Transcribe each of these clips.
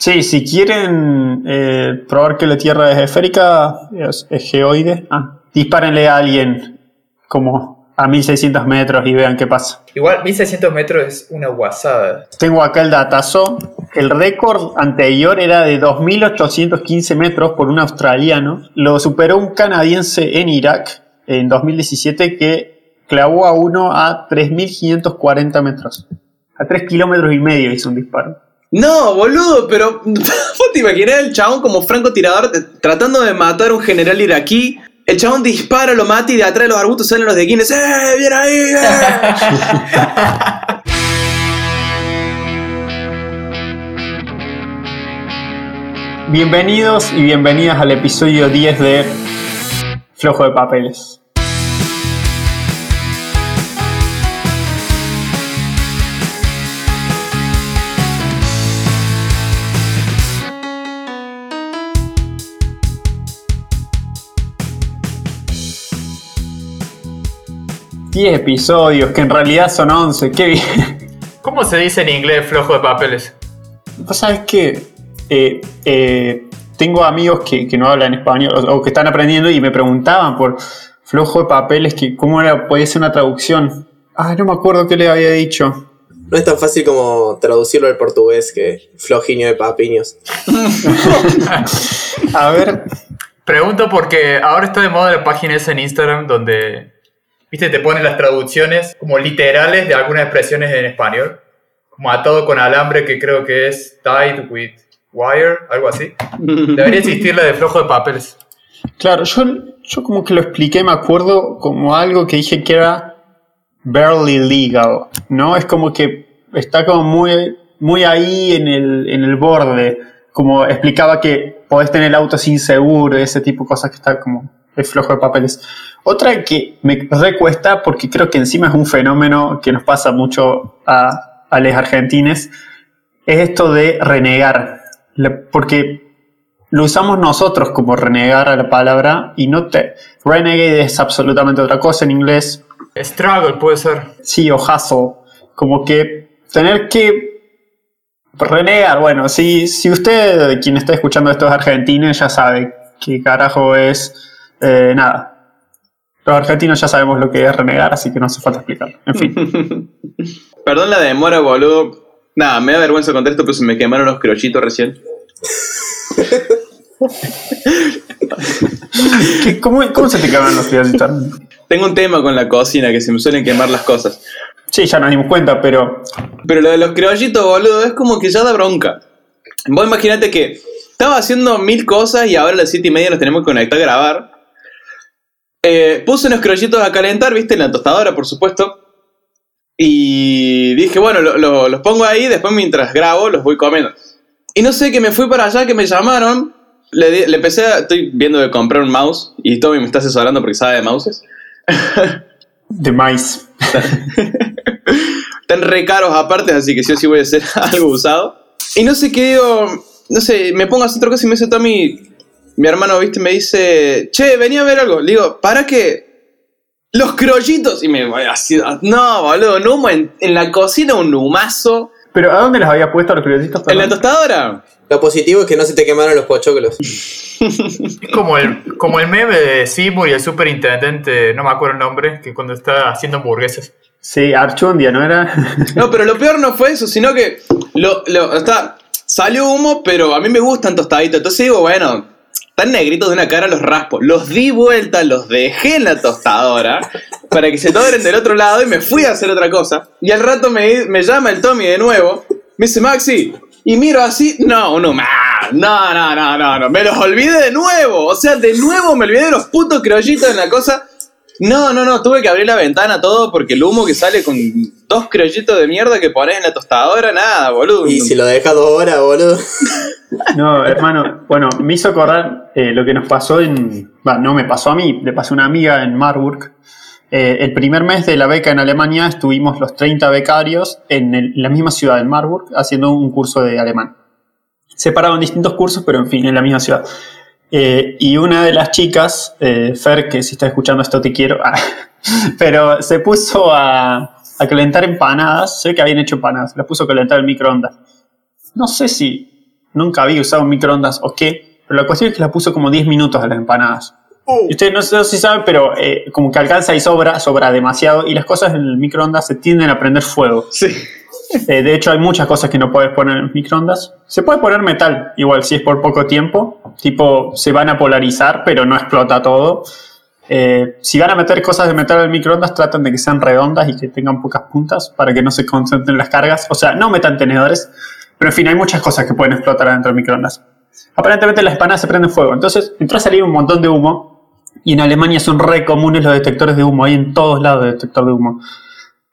Sí, si quieren eh, probar que la Tierra es esférica, es, es geoide, ah, dispárenle a alguien como a 1600 metros y vean qué pasa. Igual 1600 metros es una guasada. Tengo acá el datazo. El récord anterior era de 2815 metros por un australiano. Lo superó un canadiense en Irak en 2017 que clavó a uno a 3540 metros. A 3 kilómetros y medio hizo un disparo. No, boludo, pero vos te imaginás el chabón como francotirador eh, tratando de matar a un general iraquí. El chabón dispara, lo mata y de atrás de los arbustos salen los de Guinness. ¡Eh, bien ahí! eh! Bienvenidos y bienvenidas al episodio 10 de Flojo de Papeles. Diez episodios, que en realidad son 11, qué bien. ¿Cómo se dice en inglés flojo de papeles? Vos sabés que eh, eh, tengo amigos que, que no hablan español o, o que están aprendiendo y me preguntaban por flojo de papeles, que cómo era, podía ser una traducción. Ah, no me acuerdo qué le había dicho. No es tan fácil como traducirlo al portugués que flojiño de papiños. A ver, Pregunto porque ahora está de moda la página esa en Instagram donde, viste, te ponen las traducciones como literales de algunas expresiones en español. Como atado con alambre, que creo que es tied with wire, algo así. Debería existir la de flojo de papeles. claro, yo, yo como que lo expliqué, me acuerdo como algo que dije que era barely legal, ¿no? Es como que está como muy, muy ahí en el, en el borde. Como explicaba que podés tener el auto sin seguro, ese tipo de cosas que está como es flojo de papeles. Otra que me recuesta, porque creo que encima es un fenómeno que nos pasa mucho a, a los argentines, es esto de renegar. Porque lo usamos nosotros como renegar a la palabra y no te. Renegade es absolutamente otra cosa en inglés. Struggle puede ser. Sí, o hustle. Como que tener que renegar. Bueno, si, si usted, quien está escuchando esto es argentino, ya sabe qué carajo es. Eh, nada. Los argentinos ya sabemos lo que es renegar, así que no hace falta explicarlo. En fin. Perdón la demora, boludo. Nada, me da vergüenza contar esto, pero se me quemaron los criollitos recién. ¿Qué- cómo, cómo se te queman los criollitos? Tengo un tema con la cocina, que se me suelen quemar las cosas. Sí, ya nos dimos cuenta, pero Pero lo de los criollitos, boludo, es como que ya da bronca. Vos imaginate que estaba haciendo mil cosas y ahora a las siete y media nos tenemos que conectar a grabar. Eh, puse unos criollitos a calentar, viste, en la tostadora, por supuesto. Y dije, bueno, lo- lo- los pongo ahí, después mientras grabo los voy comiendo. Y no sé, que me fui para allá, que me llamaron. Le, le empecé a... Estoy viendo de comprar un mouse y Tommy me está asesorando porque sabe de mouses. de maíz. Están re caros aparte, así que sí o sí voy a hacer algo usado. Y no sé qué digo, no sé, me pongo a hacer otra cosa y me dice Tommy, mi hermano, viste, me dice, che, venía a ver algo. Le digo, ¿para qué? Los criollitos. Y me voy así, no, boludo, un humo en, en la cocina, un humazo. Pero ¿a dónde los había puesto los criollitos? En la tostadora. Lo positivo es que no se te quemaron los pochoclos. Es como el, como el meme de Seymour y el superintendente, no me acuerdo el nombre, que cuando está haciendo hamburguesas. Sí, Archundia, ¿no era? No, pero lo peor no fue eso, sino que lo, lo, está, salió humo, pero a mí me gustan tostaditos. Entonces digo, bueno, están negritos de una cara, los raspo. Los di vuelta, los dejé en la tostadora para que se doren del otro lado y me fui a hacer otra cosa. Y al rato me, me llama el Tommy de nuevo, me dice, Maxi, y miro así, no, no, no, no, no, no, no, me los olvidé de nuevo. O sea, de nuevo me olvidé de los putos criollitos en la cosa. No, no, no, tuve que abrir la ventana todo porque el humo que sale con dos criollitos de mierda que pones en la tostadora, nada, boludo. Y si lo dejas dos horas, boludo. No, hermano, bueno, me hizo acordar eh, lo que nos pasó en. No me pasó a mí, le pasó a una amiga en Marburg. Eh, el primer mes de la beca en Alemania estuvimos los 30 becarios en, el- en la misma ciudad, en Marburg, haciendo un curso de alemán. Separado en distintos cursos, pero en fin, en la misma ciudad. Eh, y una de las chicas, eh, Fer, que si está escuchando esto te quiero, ah, pero se puso a, a calentar empanadas. Sé que habían hecho empanadas, las puso a calentar el microondas. No sé si nunca había usado un microondas o qué, pero la cuestión es que la puso como 10 minutos a las empanadas. Y ustedes no, sé no sé si saben, pero eh, como que alcanza y sobra, sobra demasiado, y las cosas en el microondas se tienden a prender fuego. Sí. Eh, de hecho, hay muchas cosas que no puedes poner en microondas. Se puede poner metal, igual si es por poco tiempo. Tipo, se van a polarizar, pero no explota todo. Eh, si van a meter cosas de metal en microondas, tratan de que sean redondas y que tengan pocas puntas para que no se concentren las cargas. O sea, no metan tenedores, pero en fin, hay muchas cosas que pueden explotar adentro del microondas. Aparentemente las empanadas se prenden fuego. Entonces entró a salir un montón de humo. Y en Alemania son re comunes los detectores de humo. Hay en todos lados detector de humo.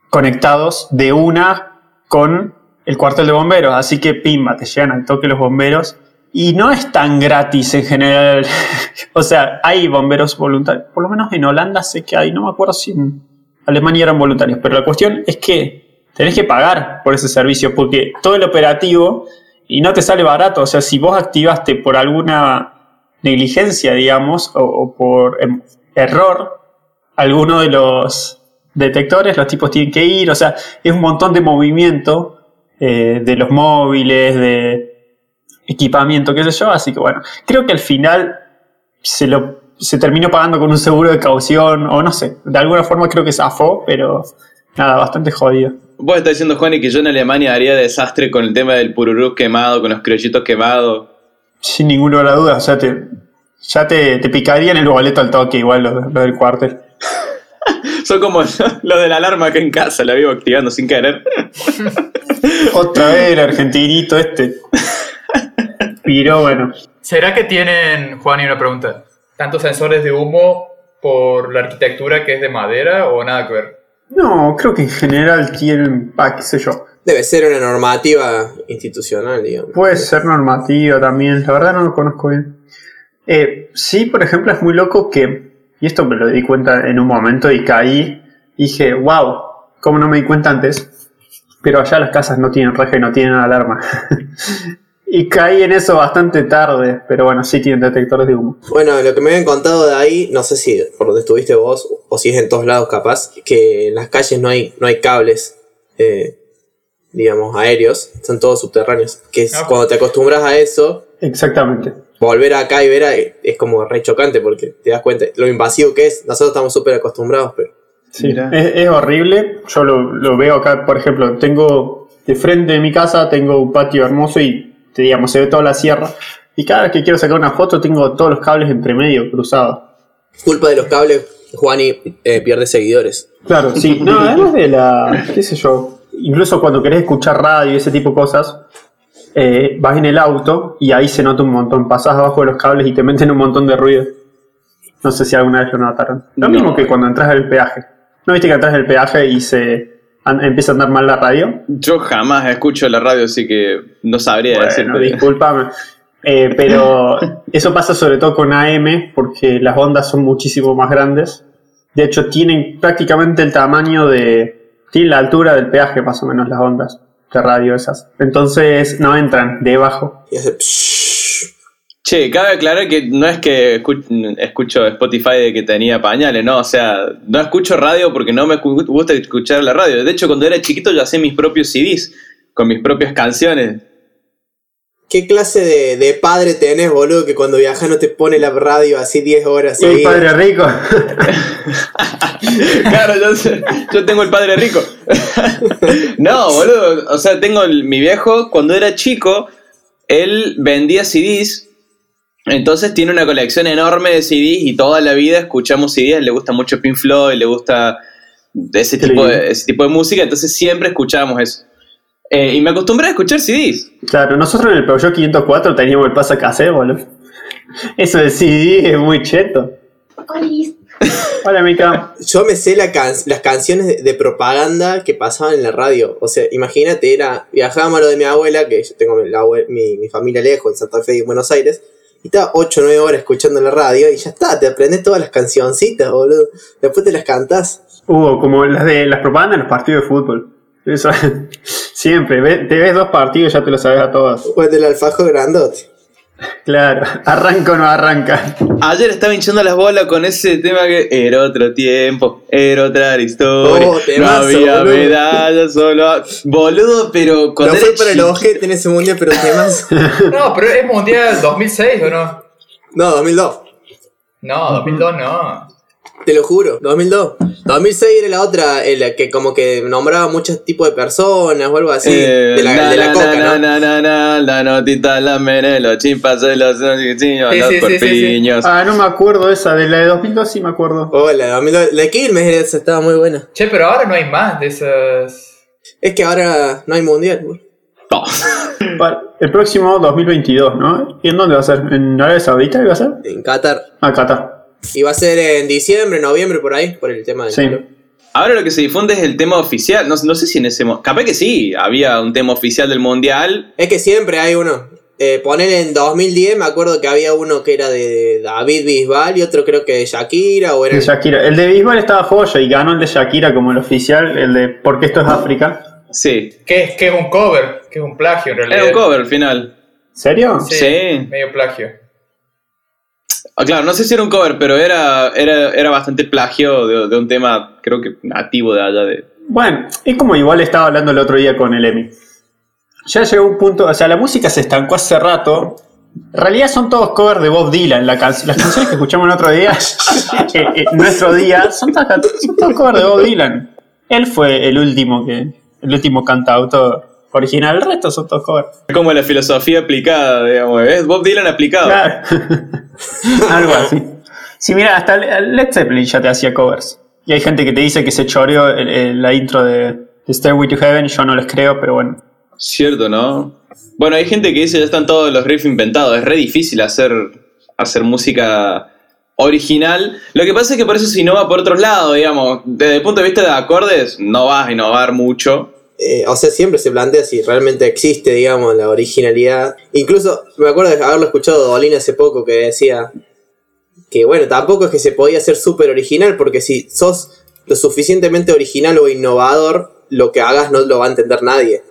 Conectados de una con el cuartel de bomberos. Así que pimba, te llegan al toque los bomberos. Y no es tan gratis en general. o sea, hay bomberos voluntarios. Por lo menos en Holanda sé que hay. No me acuerdo si en Alemania eran voluntarios. Pero la cuestión es que tenés que pagar por ese servicio. Porque todo el operativo y no te sale barato. O sea, si vos activaste por alguna negligencia, digamos, o, o por em, error, alguno de los detectores, los tipos tienen que ir. O sea, es un montón de movimiento eh, de los móviles, de equipamiento, qué sé yo. Así que bueno, creo que al final se lo se terminó pagando con un seguro de caución, o no sé, de alguna forma creo que zafó, pero nada, bastante jodido. Vos estás diciendo, Juan, y que yo en Alemania haría desastre con el tema del pururú quemado, con los criollitos quemados. Sin ninguna duda, o sea, te, ya te, te picarían el boleto al toque, igual lo, lo del cuartel. Son como lo de la alarma que en casa la vivo activando sin querer. Otra vez el argentinito este. Pero bueno, ¿Será que tienen, Juan, y una pregunta, tantos sensores de humo por la arquitectura que es de madera o nada que ver? no, creo que en general tienen, ah, qué sé yo, Debe ser una normativa institucional, digamos. Puede ser normativa también, la verdad no lo conozco bien. Eh, sí, por ejemplo, es muy loco que, y esto me lo di cuenta en un momento y caí, dije, wow, ¿cómo no me di cuenta antes? Pero allá las casas no tienen reja y no tienen alarma. y caí en eso bastante tarde, pero bueno, sí tienen detectores de humo. Bueno, lo que me habían contado de ahí, no sé si por donde estuviste vos o si es en todos lados capaz, que en las calles no hay, no hay cables, eh, digamos, aéreos, son todos subterráneos. Que es, Ah. cuando te acostumbras a eso, Exactamente. Volver acá y ver a- es como re chocante porque te das cuenta lo invasivo que es. Nosotros estamos súper acostumbrados, pero Sí, es, es horrible. Yo lo, lo veo acá, por ejemplo, tengo de frente de mi casa, tengo un patio hermoso y, te digamos, se ve toda la sierra. Y cada vez que quiero sacar una foto, tengo todos los cables entre medio cruzados. culpa de los cables, Juani eh, pierde seguidores. Claro, sí. No, además de la. qué sé yo. Incluso cuando querés escuchar radio y ese tipo de cosas, eh, vas en el auto y ahí se nota un montón. Pasás abajo de los cables y te meten un montón de ruido. No sé si alguna vez lo notaron. Lo No. mismo que cuando entras al peaje. ¿No viste que entras al peaje y se an- empieza a andar mal la radio? Yo jamás escucho la radio, así que no sabría Bueno, decirte. discúlpame. Eh, pero eso pasa sobre todo con AM porque las ondas son muchísimo más grandes. De hecho, tienen prácticamente el tamaño de. Tienen la altura del peaje, más o menos, las ondas de radio esas. Entonces no entran debajo. Y hace. Che, cabe aclarar que no es que escu- escucho Spotify de que tenía pañales, no, o sea, no escucho radio porque no me gusta escuchar la radio. De hecho, cuando era chiquito yo hacía mis propios CDs con mis propias canciones. ¿Qué clase de, de padre tenés, boludo, que cuando viajas no te pone la radio así 10 horas Y el padre rico. claro, yo, sé- yo tengo el padre rico. no, boludo, o sea, tengo el- mi viejo, cuando era chico, él vendía CDs, entonces tiene una colección enorme de CDs y toda la vida escuchamos CDs, le gusta mucho Pink Floyd, le gusta ese tipo, de, ese tipo de música, entonces siempre escuchábamos eso. Eh, y me acostumbré a escuchar CDs. Claro, nosotros en el Peugeot 504 teníamos el cassette, boludo. Eso de CD es muy cheto. Hola, Mica. Yo me sé la can- las canciones de, de propaganda que pasaban en la radio. O sea, imagínate, era viajábamos a lo de mi abuela, que yo tengo la abue- mi, mi familia lejos, en Santa Fe y en Buenos Aires, y estaba 8 o 9 horas escuchando la radio y ya está, te aprendes todas las cancioncitas, boludo. Después te las cantás. Hubo como las de las propagandas en los partidos de fútbol. Eso, siempre. Te ves dos partidos y ya te lo sabes a todos. Después del alfajo grandote. Claro, arranca o no arranca. Ayer estaba hinchando las bolas con ese tema que era otro tiempo, era otra historia. Oh, no había boludo. medallas, solo. Boludo, pero No cuando fue era para el ojete en ese mundial, pero temas. No, pero es mundial 2006 o no? No, 2002. No, 2002 no. Te lo juro, 2002. 2006 era la otra, en la que como que nombraba muchos tipos de personas o algo así. Eh, de la, na, de la na, coca, na, ¿no? na, na, na, la notita, la mene, los chimpancés, los Sí, los sí, sí, sí, sí. corpiños. Ah, no me acuerdo esa, de la de 2002 sí me acuerdo. Oh, la de 2002. La de Quilmes esa, estaba muy buena. Che, pero ahora no hay más de esas. Es que ahora no hay mundial. güey. No. El próximo 2022, ¿no? ¿Y en dónde va a ser? ¿En Arabia Saudita iba a ser? En Qatar. Ah, Qatar. Y va a ser en diciembre, noviembre, por ahí, por el tema del Sí. calor. Ahora lo que se difunde es el tema oficial. No, no sé si en ese. mo- Capaz que sí, había un tema oficial del mundial. Es que siempre hay uno. Eh, poner en 2010, me acuerdo que había uno que era de David Bisbal y otro creo que de Shakira o era... De Shakira. El de Bisbal estaba joya y ganó el de Shakira como el oficial, el de Porque esto es África. Sí. ¿Qué es, qué es un cover? ¿Qué es un plagio en realidad? Era un cover al final. ¿Serio? Sí. Medio plagio. Ah, claro, no sé si era un cover, pero era, era, era bastante plagio de, de un tema, creo que nativo de allá de. Bueno, es como igual estaba hablando el otro día con el Emi. Ya llegó un punto, o sea, la música se estancó hace rato. En realidad son todos covers de Bob Dylan. La can- las canciones que escuchamos el otro día, eh, eh, nuestro día, son todos covers de Bob Dylan. Él fue el último que, el último cantautor original. El resto son todos covers. Es como la filosofía aplicada, digamos. Es Bob Dylan aplicado. Claro. Algo así. Sí, mira, hasta Led Zeppelin ya te hacía covers. Y hay gente que te dice que se choreó el- el- la intro de, de Stairway to Heaven. Yo no les creo, pero bueno. Cierto, ¿no? Bueno, hay gente que dice ya están todos los riffs inventados. Es re difícil hacer, hacer música original. Lo que pasa es que por eso se innova por otros lados, digamos. Desde el punto de vista de acordes, no vas a innovar mucho. Eh, o sea, siempre se plantea si realmente existe, digamos, la originalidad. Incluso me acuerdo de haberlo escuchado de Dolina hace poco que decía que, bueno, tampoco es que se podía ser súper original, porque si sos lo suficientemente original o innovador, lo que hagas no lo va a entender nadie.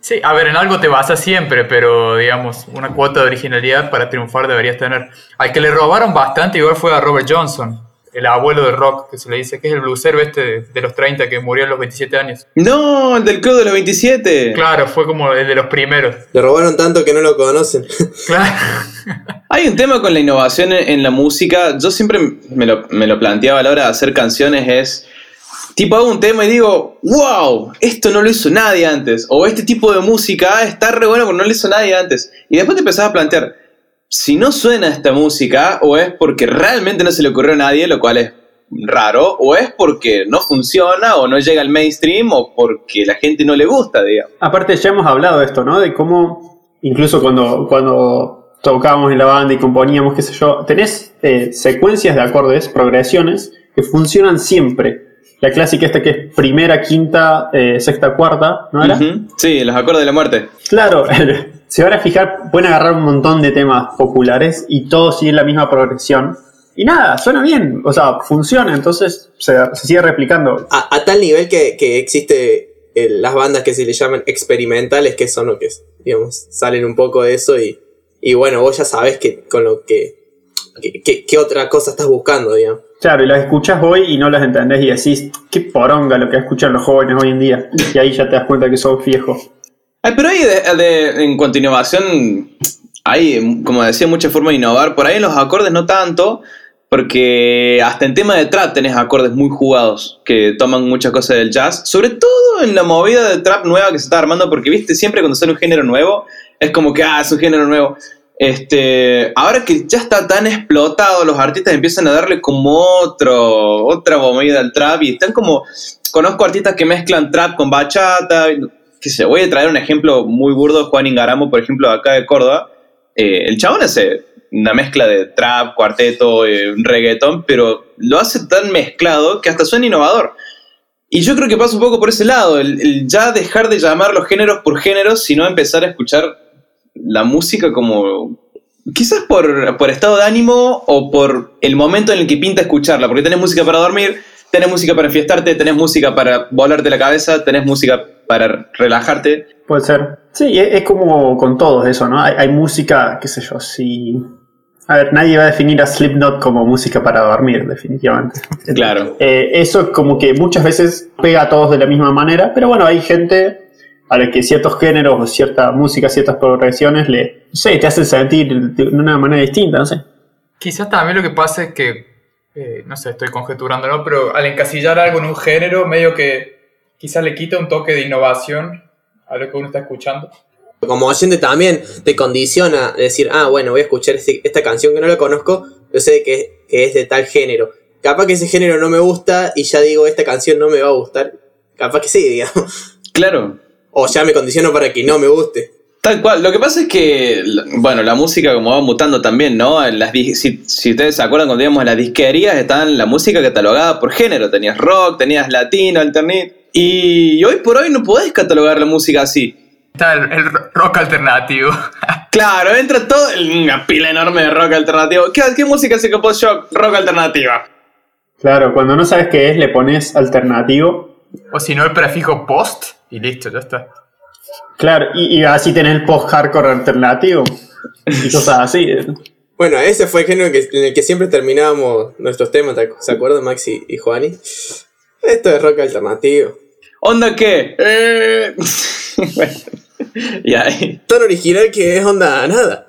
Sí, a ver, en algo te basas siempre, pero digamos, una cuota de originalidad para triunfar deberías tener. Al que le robaron bastante igual fue a Robert Johnson, el abuelo del rock, que se le dice, que es el blusero este de, de los 30 que murió a los 27 años. No, el del club de los 27. Claro, fue como el de los primeros. Le robaron tanto que no lo conocen. Claro. Hay un tema con la innovación en, en la música. Yo siempre me lo, me lo planteaba a la hora de hacer canciones. Es tipo, hago un tema y digo, wow, esto no lo hizo nadie antes. O este tipo de música está re bueno porque no lo hizo nadie antes. Y después te empezás a plantear, si no suena esta música, o es porque realmente no se le ocurrió a nadie, lo cual es raro, o es porque no funciona, o no llega al mainstream, o porque la gente no le gusta, digamos. Aparte, ya hemos hablado de esto, ¿no? De cómo, incluso cuando, cuando tocábamos en la banda y componíamos, qué sé yo, tenés eh, secuencias de acordes, progresiones, que funcionan siempre. La clásica esta que es primera, quinta, eh, sexta, cuarta, ¿no era? Sí, los acordes de la muerte. Claro, se van a fijar, pueden agarrar un montón de temas populares y todos siguen la misma progresión. Y nada, suena bien, o sea, funciona, entonces se, se sigue replicando. A, a tal nivel que, que existe eh, las bandas que se le llaman experimentales, que son lo que, digamos, salen un poco de eso y, y bueno, vos ya sabés que con lo que, que, que- qué otra cosa estás buscando, digamos. Claro, y las escuchas hoy y no las entendés y decís, qué poronga lo que escuchan los jóvenes hoy en día. Y ahí ya te das cuenta que sos viejo. Ay, pero ahí, en cuanto a innovación, hay, como decía, mucha forma de innovar. Por ahí en los acordes no tanto, porque hasta en tema de trap tenés acordes muy jugados que toman muchas cosas del jazz. Sobre todo en la movida de trap nueva que se está armando, porque viste, siempre cuando sale un género nuevo, es como que, ah, es un género nuevo. Este, ahora que ya está tan explotado, los artistas empiezan a darle como otro, otra movida al trap y están como, conozco artistas que mezclan trap con bachata, que se voy a traer un ejemplo muy burdo, Juan Ingaramo, por ejemplo, acá de Córdoba. Eh, el chabón hace una mezcla de trap, cuarteto, eh, reggaetón, pero lo hace tan mezclado que hasta suena innovador. Y yo creo que pasa un poco por ese lado, el, el ya dejar de llamar los géneros por géneros, sino empezar a escuchar la música como... Quizás por, por estado de ánimo o por el momento en el que pinta escucharla, porque tenés música para dormir, tenés música para enfiestarte, tenés música para volarte la cabeza, tenés música para relajarte. Puede ser. Sí, es, es como con todos eso, ¿no? Hay, hay música, qué sé yo, si... A ver, nadie va a definir a Slipknot como música para dormir, definitivamente. Claro. Eh, eso como que muchas veces pega a todos de la misma manera, pero bueno, hay gente a la que ciertos géneros o cierta música, ciertas progresiones le, no sé, te hacen sentir de una manera distinta, no sé. Quizás también lo que pasa es que, eh, no sé, estoy conjeturando, ¿no? Pero al encasillar algo en un género, medio que quizás le quita un toque de innovación a lo que uno está escuchando. Como oyente también te condiciona a decir, ah, bueno, voy a escuchar este- esta canción que no la conozco, yo sé que, que es de tal género. Capaz que ese género no me gusta y ya digo, esta canción no me va a gustar. Capaz que sí, digamos. Claro. O ya me condiciono para que no me guste. Tal cual. Lo que pasa es que, bueno, la música como va mutando también, ¿no? En las si, si ustedes se acuerdan, cuando íbamos a las disquerías, estaban la música catalogada por género. Tenías rock, tenías latino, alternate. Y hoy por hoy no podés catalogar la música así. Está el, el rock alternativo. Claro, entra todo una pila enorme de rock alternativo. ¿Qué, qué música hace que post-shock? Rock alternativa. Claro, cuando no sabes qué es, le pones alternativo. o si no, el prefijo post y listo, ya está. Claro, y, y así tenés el post-hardcore alternativo. Y cosas así. Bueno, ese fue el género que- en el que siempre terminábamos nuestros temas, ¿te acu- ¿se acuerdan Maxi y Juani? Esto es rock alternativo. ¿Onda qué? Eh... bueno, y ahí. Tan original que es onda nada.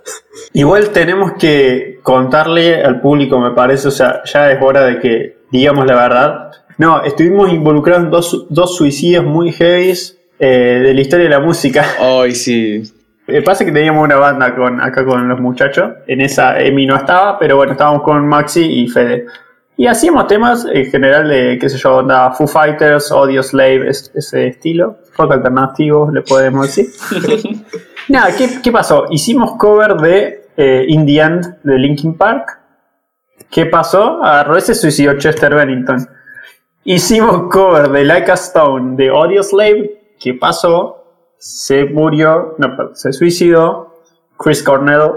Igual tenemos que contarle al público, me parece, o sea, ya es hora de que digamos la verdad. No, estuvimos involucrados en dos, dos suicidios muy heavies eh, de la historia de la música. Hoy sí. Eh, pasa que teníamos una banda con, acá con los muchachos. En esa Emi no estaba, pero bueno, estábamos con Maxi y Fede. Y hacíamos temas en general de, qué sé yo, onda Foo Fighters, Audio Slave, es- ese estilo. Rock alternativo, le podemos decir. Nada, ¿qué, qué pasó? Hicimos cover de eh, In the End de Linkin Park. ¿Qué pasó? Agarró ese suicidó Chester Bennington. Hicimos cover de Like a Stone de Audio Slave. ¿Qué pasó? Se murió, no, perdón, se suicidó Chris Cornell.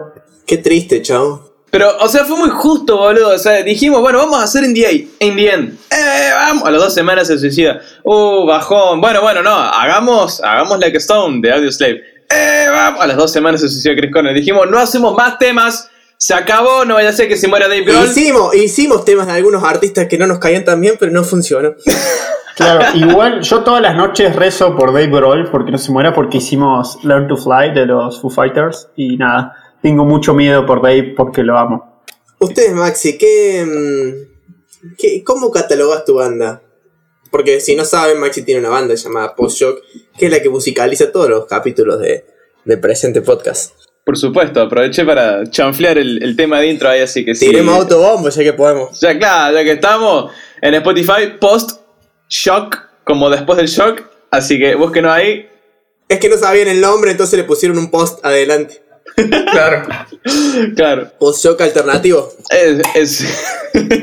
Qué triste, chao. Pero, o sea, fue muy justo, boludo. O sea, dijimos, bueno, vamos a hacer the, in the end. Eh, vamos. A las dos semanas se suicida. Uh, bajón. Bueno, bueno, no. Hagamos, hagamos Like a Stone de Audio Slave. Eh, vamos. A las dos semanas se suicida Chris Cornell. Dijimos, no hacemos más temas. Se acabó. No vaya a ser que se muera Dave Grohl. Hicimos, hicimos temas de algunos artistas que no nos caían tan bien, pero no funcionó. Claro, igual yo todas las noches rezo por Dave Grohl porque no se muera porque hicimos Learn to Fly de los Foo Fighters y nada, tengo mucho miedo por Dave porque lo amo. Ustedes, Maxi, ¿qué, mm, qué- ¿cómo catalogas tu banda? Porque si no saben, Maxi tiene una banda llamada Post Shock, que es la que musicaliza todos los capítulos de, del presente podcast. Por supuesto, aproveché para chanflear el, el tema de intro ahí, así que sí. Tiremos autobombo ya que podemos. Ya, claro, ya que estamos en Spotify, post shock, como después del shock. Así que búsquenos ahí. Es que no sabían el nombre, entonces le pusieron un post adelante. Claro. Claro, Post Shock alternativo. es. es-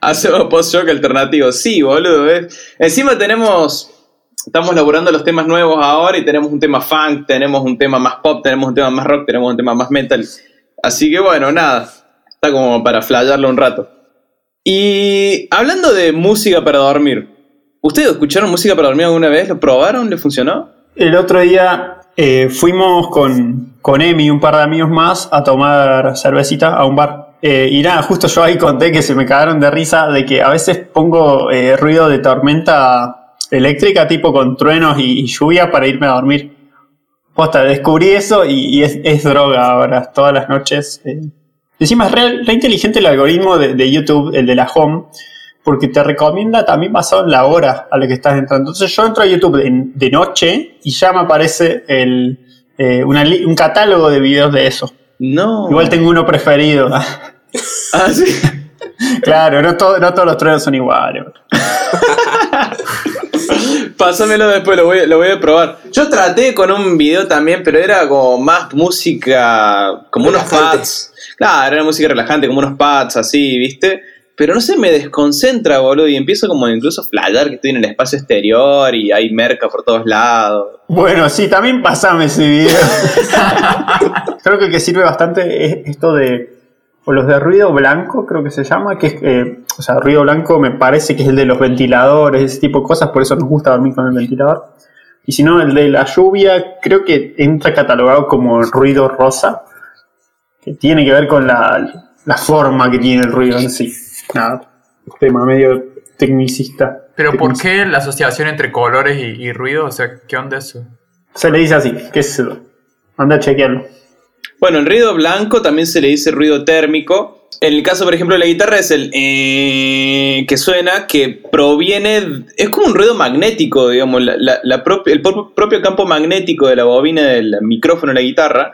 Hacemos post shock alternativo. Sí, boludo. ¿ves? Encima tenemos. Estamos laburando los temas nuevos ahora y tenemos un tema funk, tenemos un tema más pop, tenemos un tema más rock, tenemos un tema más metal. Así que bueno, nada. Está como para flayarlo un rato. Y hablando de música para dormir, ¿ustedes escucharon música para dormir alguna vez? ¿Lo probaron? ¿Le funcionó? El otro día eh, fuimos con, con Emi y un par de amigos más a tomar cervecita a un bar. Eh, y nada, justo yo ahí conté que se me cagaron de risa de que a veces pongo eh, ruido de tormenta eléctrica, tipo con truenos y, y lluvia para irme a dormir. Posta, descubrí eso y, y es, es droga ahora, todas las noches. eh. Encima es re, re inteligente el algoritmo de, de YouTube, el de la home, porque te recomienda también basado en la hora a la que estás entrando. Entonces yo entro a YouTube de, de noche y ya me aparece el, eh, una un catálogo de videos de eso. No. Igual tengo uno preferido. Ah, sí. claro, no, todo- no todos los truenos son iguales. Pásamelo después, lo voy, lo voy a probar. Yo traté con un video también, pero era como más música, como unos pads. Claro, era música relajante, como unos pads así, ¿viste? Pero no sé, me desconcentra, boludo, y empiezo como incluso a flayar que estoy en el espacio exterior y hay merca por todos lados. Bueno, sí, también pasame ese video. Creo que el que sirve bastante es esto de o los de ruido blanco, creo que se llama, que es, eh, o sea, ruido blanco me parece que es el de los ventiladores, ese tipo de cosas, por eso nos gusta dormir con el ventilador. Y si no, el de la lluvia creo que entra catalogado como ruido rosa, que tiene que ver con la, la forma que tiene el ruido en sí. Nada, tema medio tecnicista. Pero ¿por qué la asociación entre colores y, y ruido? O sea, ¿qué onda eso? Se le dice así, qué es eso. Anda a chequearlo. Bueno, el ruido blanco también se le dice ruido térmico. En el caso, por ejemplo, de la guitarra es el eh, que suena, que proviene, es como un ruido magnético, digamos, la- el pro- propio campo magnético de la bobina del micrófono de la guitarra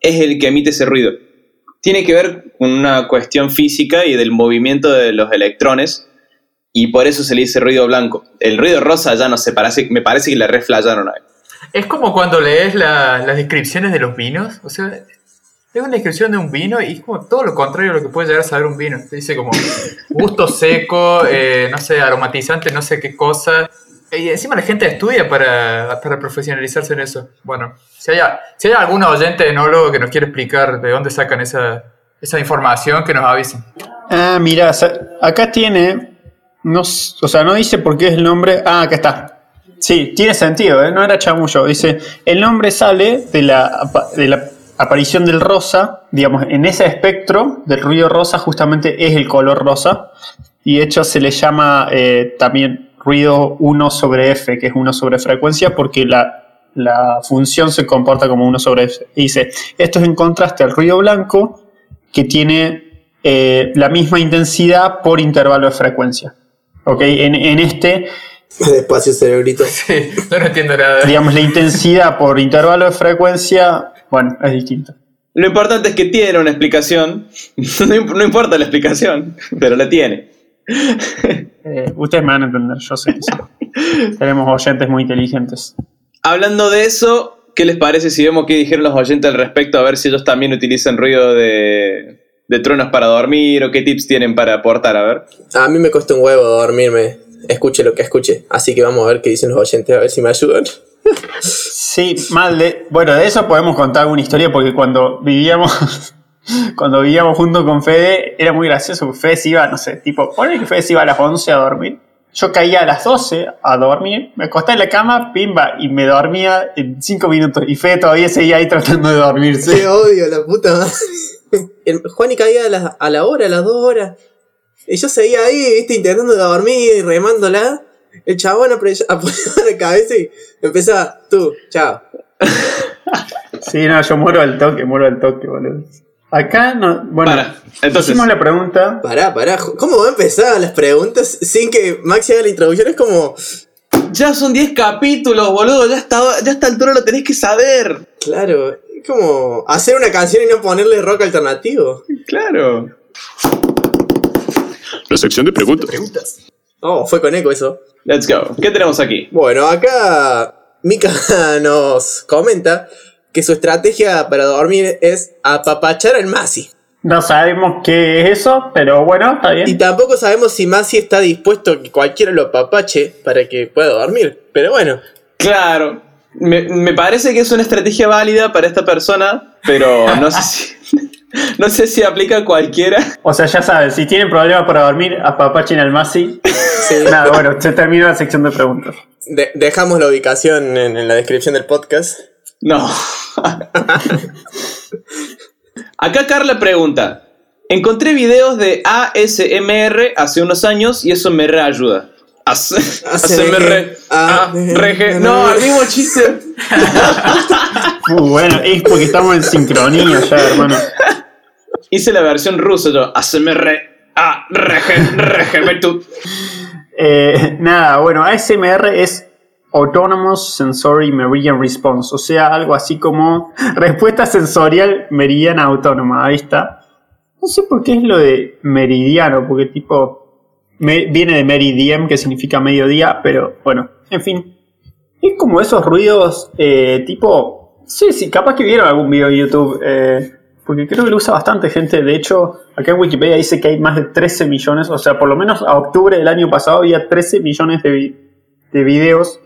es el que emite ese ruido. Tiene que ver con una cuestión física y del movimiento de los electrones, y por eso se le dice ruido blanco. El ruido rosa ya no sé, parece, me parece que le reflayaron ahí. Es como cuando lees la- las descripciones de los vinos. O sea, es una descripción de un vino y es como todo lo contrario a lo que puede llegar a saber un vino. Te dice como gusto seco, eh, no sé, aromatizante, no sé qué cosa. Y encima la gente estudia para, para profesionalizarse en eso. Bueno, si hay, si hay algún oyente enólogo que nos quiere explicar de dónde sacan esa, esa información, que nos avisen. Ah, mira, acá tiene. No, o sea, no dice por qué es el nombre. Ah, acá está. Sí, tiene sentido, ¿eh? no era chamullo. Dice: el nombre sale de la, aparición del rosa. Digamos, en ese espectro del ruido rosa, justamente es el color rosa. Y de hecho, se le llama eh, también ruido 1 sobre F, que es 1 sobre frecuencia, porque la, la función se comporta como 1 sobre F. Y dice: esto es en contraste al ruido blanco, que tiene eh, la misma intensidad por intervalo de frecuencia. ¿Ok? En, en este, Despacio, cerebrito. Sí, yo no entiendo nada. digamos, la intensidad por intervalo de frecuencia, bueno, es distinto. Lo importante es que tiene una explicación. No, imp- no importa la explicación, pero la tiene. Eh, ustedes me van a entender, yo sé que sí. Tenemos oyentes muy inteligentes. Hablando de eso, ¿qué les parece si vemos qué dijeron los oyentes al respecto? A ver si ellos también utilizan ruido de, de truenos para dormir o qué tips tienen para aportar, a ver. A mí me cuesta un huevo dormirme. Escuche lo que escuche. Así que vamos a ver qué dicen los oyentes, a ver si me ayudan. Sí, mal de. Bueno, de eso podemos contar una historia porque cuando vivíamos. Cuando vivíamos junto con Fede, era muy gracioso. Fede se iba, no sé, tipo, pone que Fede se iba a las 11 a dormir. Yo caía a las 12 a dormir, me acosté en la cama, pimba, y me dormía en 5 minutos. Y Fede todavía seguía ahí tratando de dormirse. Qué odio, la puta madre. El Juani caía a la, a la hora, a las dos horas. Y yo seguía ahí, viste, intentando dormir y remándola. El chabón apoyaba la cabeza y empezaba, tú, chao. Sí, no, yo muero al toque, muero al toque, boludo. Acá no. Bueno, Para, entonces- hicimos la pregunta. Pará, pará. ¿Cómo va a empezar las preguntas sin que Maxi haga la introducción? Es como, Ya son 10 capítulos, boludo. Ya está, ya a esta altura lo tenés que saber. claro, es como hacer una canción y no ponerle rock alternativo. Claro. La sección de preguntas. Oh, fue con eco eso. Let's go. ¿Qué tenemos aquí? Bueno, acá Mika nos comenta que su estrategia para dormir es apapachar al Masi. No sabemos qué es eso, pero bueno, está Y bien. tampoco sabemos si Masi está dispuesto a que cualquiera lo apapache para que pueda dormir. Pero bueno, Claro. Me, me parece que es una estrategia válida para esta persona, pero no sé si. No sé si aplica a cualquiera. O sea, ya saben, si tienen problemas para dormir, apapachen al Masi. sí, Nada, bueno, se terminó la sección de preguntas. de- dejamos la ubicación en, en la descripción del podcast. No. Acá Carla pregunta. Encontré videos de ASMR hace unos años y eso me reayuda. As- ASMR. Ah, reje. No, el mismo chiste. Uh, bueno, es porque estamos en sincronía ya, hermano. Hice la versión rusa yo. ASMR. Ah, reje, reje, ve tú. Eh, nada, bueno, ASMR es Autonomous Sensory Meridian Response, o sea, algo así como respuesta sensorial meridiana autónoma, ahí está. No sé por qué es lo de meridiano, porque tipo me- viene de meridiem, que significa mediodía, pero bueno, en fin. Es como esos ruidos eh, tipo... Sí, sí, capaz que vieron algún video de YouTube, eh, porque creo que lo usa bastante gente. De hecho, acá en Wikipedia dice que hay más de 13 millones, o sea, por lo menos a octubre del año pasado había 13 millones de, vi- de videos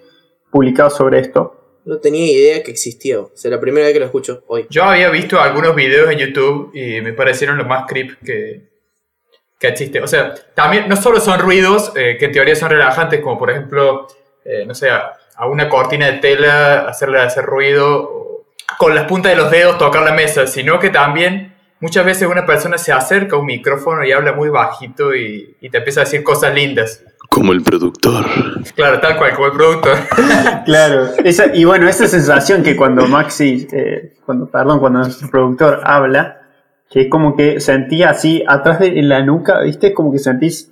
publicados sobre esto. No tenía idea que existía. O sea, la primera vez que lo escucho hoy. Yo había visto algunos videos en YouTube y me parecieron lo más creep que, que existe. O sea, también no solo son ruidos eh, que en teoría son relajantes, como por ejemplo, eh, no sé, a, a una cortina de tela hacerle hacer ruido, o con las puntas de los dedos tocar la mesa, sino que también muchas veces una persona se acerca a un micrófono y habla muy bajito y, y te empieza a decir cosas lindas. Como el productor. Claro, tal cual, como el productor. Claro, esa, y bueno, esa sensación que cuando Maxi, eh, cuando, perdón, cuando nuestro productor habla, que es como que sentía así atrás de en la nuca, ¿viste? Como que sentís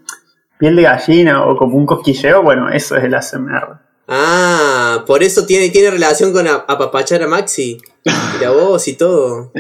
piel de gallina o como un cosquilleo, bueno, eso es el ASMR. Ah, por eso tiene, tiene relación con a- apapachar a Maxi. Y la voz y todo.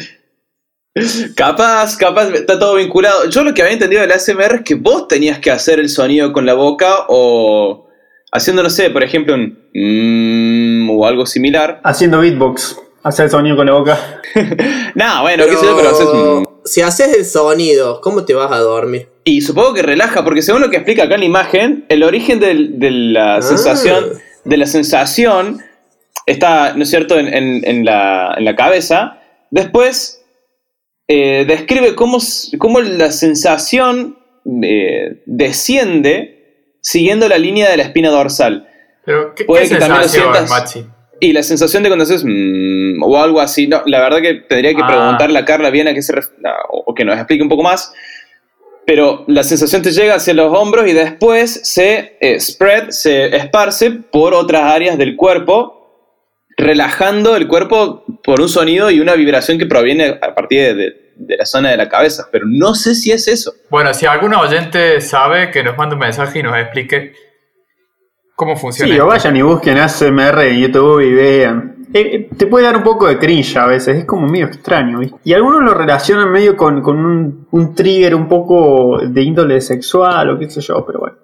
Capaz, capaz, está todo vinculado. Yo lo que había entendido del ASMR es que vos tenías que hacer el sonido con la boca o haciendo, no sé, por ejemplo, un mm, o algo similar. Haciendo beatbox, hacer sonido con la boca. No, bueno, qué sé yo, pero haces un- si haces el sonido, ¿cómo te vas a dormir? Y supongo que relaja, porque según lo que explica acá en la imagen, el origen del- de la Ah. sensación, de la sensación está, ¿no es cierto?, en, en- en la, en la cabeza. Después eh, describe cómo, cómo la sensación eh, desciende siguiendo la línea de la espina dorsal. Pero, ¿qué, Puede qué que también lo sensación, sientas- Maxi? Y la sensación de cuando haces mm, o algo así, no, la verdad que tendría que Ah. preguntarle a Carla bien a qué se a- o que nos explique un poco más. Pero la sensación te llega hacia los hombros y después se eh, spread, se esparce por otras áreas del cuerpo, relajando el cuerpo por un sonido y una vibración que proviene a partir de, de- de la zona de la cabeza. Pero no sé si es eso. Bueno, si algún oyente sabe, que nos mande un mensaje y nos explique cómo funciona. Sí, o vayan y busquen ASMR en YouTube y vean. Eh, eh, te puede dar un poco de cringe a veces, es como medio extraño. ¿viste? Y algunos lo relacionan medio con, con un, un trigger un poco de índole sexual o qué sé yo, pero bueno.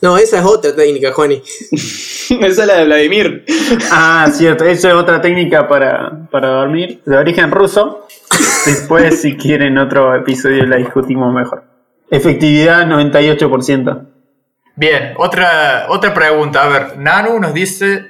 No, esa es otra técnica, Juani. Esa es la de Vladimir. Ah, cierto, eso es otra técnica para, para dormir, de origen ruso. Después, si quieren otro episodio, la discutimos mejor. Efectividad 98%. Bien, otra, otra pregunta. A ver, Nanu nos dice,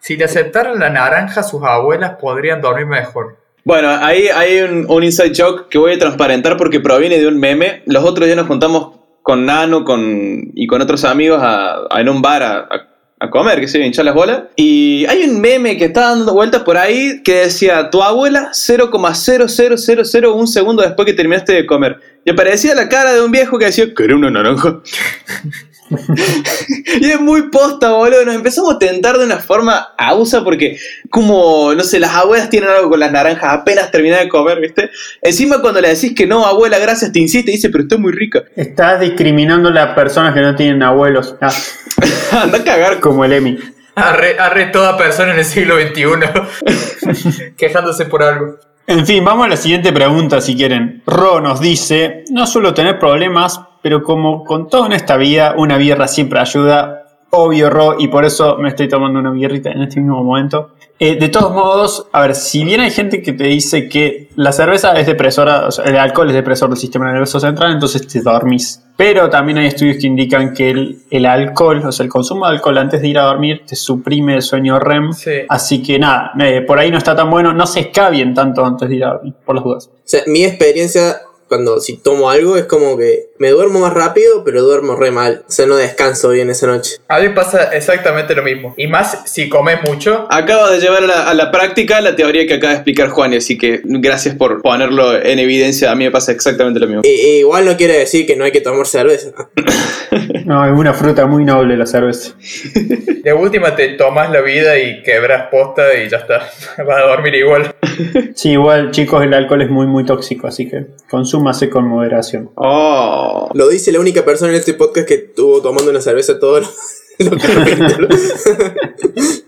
si le aceptaran la naranja sus abuelas, podrían dormir mejor. Bueno, ahí hay un, un inside joke que voy a transparentar porque proviene de un meme. Los otros días nos juntamos con Nano con, y con otros amigos a, a- en un bar a, a- a comer, que se hinchar las bolas. Y hay un meme que está dando vueltas por ahí que decía, tu abuela 0,00001 segundo después que terminaste de comer. Y aparecía la cara de un viejo que decía, ¿querés una naranja? y es muy posta, boludo. Nos empezamos a tentar de una forma abusa porque, como, no sé, las abuelas tienen algo con las naranjas apenas terminan de comer, ¿viste? Encima, cuando le decís que no, abuela, gracias, te insiste y dice, pero está muy rica. Estás discriminando a las personas que no tienen abuelos. Ah, Anda a cagar. como el Emi. Arre, arre toda persona en el siglo XXI quejándose por algo. En fin, vamos a la siguiente pregunta si quieren. Ro nos dice, no suelo tener problemas, pero como con todo en esta vida, una birra siempre ayuda. Obvio, Ro, y por eso me estoy tomando una birrita en este mismo momento. Eh, de todos modos, a ver, si bien hay gente que te dice que la cerveza es depresora, o sea, el alcohol es depresor del sistema nervioso central, entonces te dormís. Pero también hay estudios que indican que el, el alcohol, o sea, el consumo de alcohol antes de ir a dormir, te suprime el sueño REM. Sí. Así que nada, eh, por ahí no está tan bueno, no se escabien tanto antes de ir a dormir, por las dudas. O sea, mi experiencia cuando si tomo algo es como que me duermo más rápido, pero duermo re mal. O sea, no descanso bien esa noche. A mí pasa exactamente lo mismo. Y más si comes mucho. Acabas de llevar a la, a la práctica la teoría que acaba de explicar Juan, y así que gracias por ponerlo en evidencia. A mí me pasa exactamente lo mismo. Y- y igual no quiere decir que no hay que tomar cerveza. No, es una fruta muy noble la cerveza. De última te tomas la vida y quebras posta y ya está. Vas a dormir igual. Sí, igual chicos, el alcohol es muy muy tóxico, así que consúmase con moderación. Oh. Lo dice la única persona en este podcast que estuvo tomando una cerveza todo lo.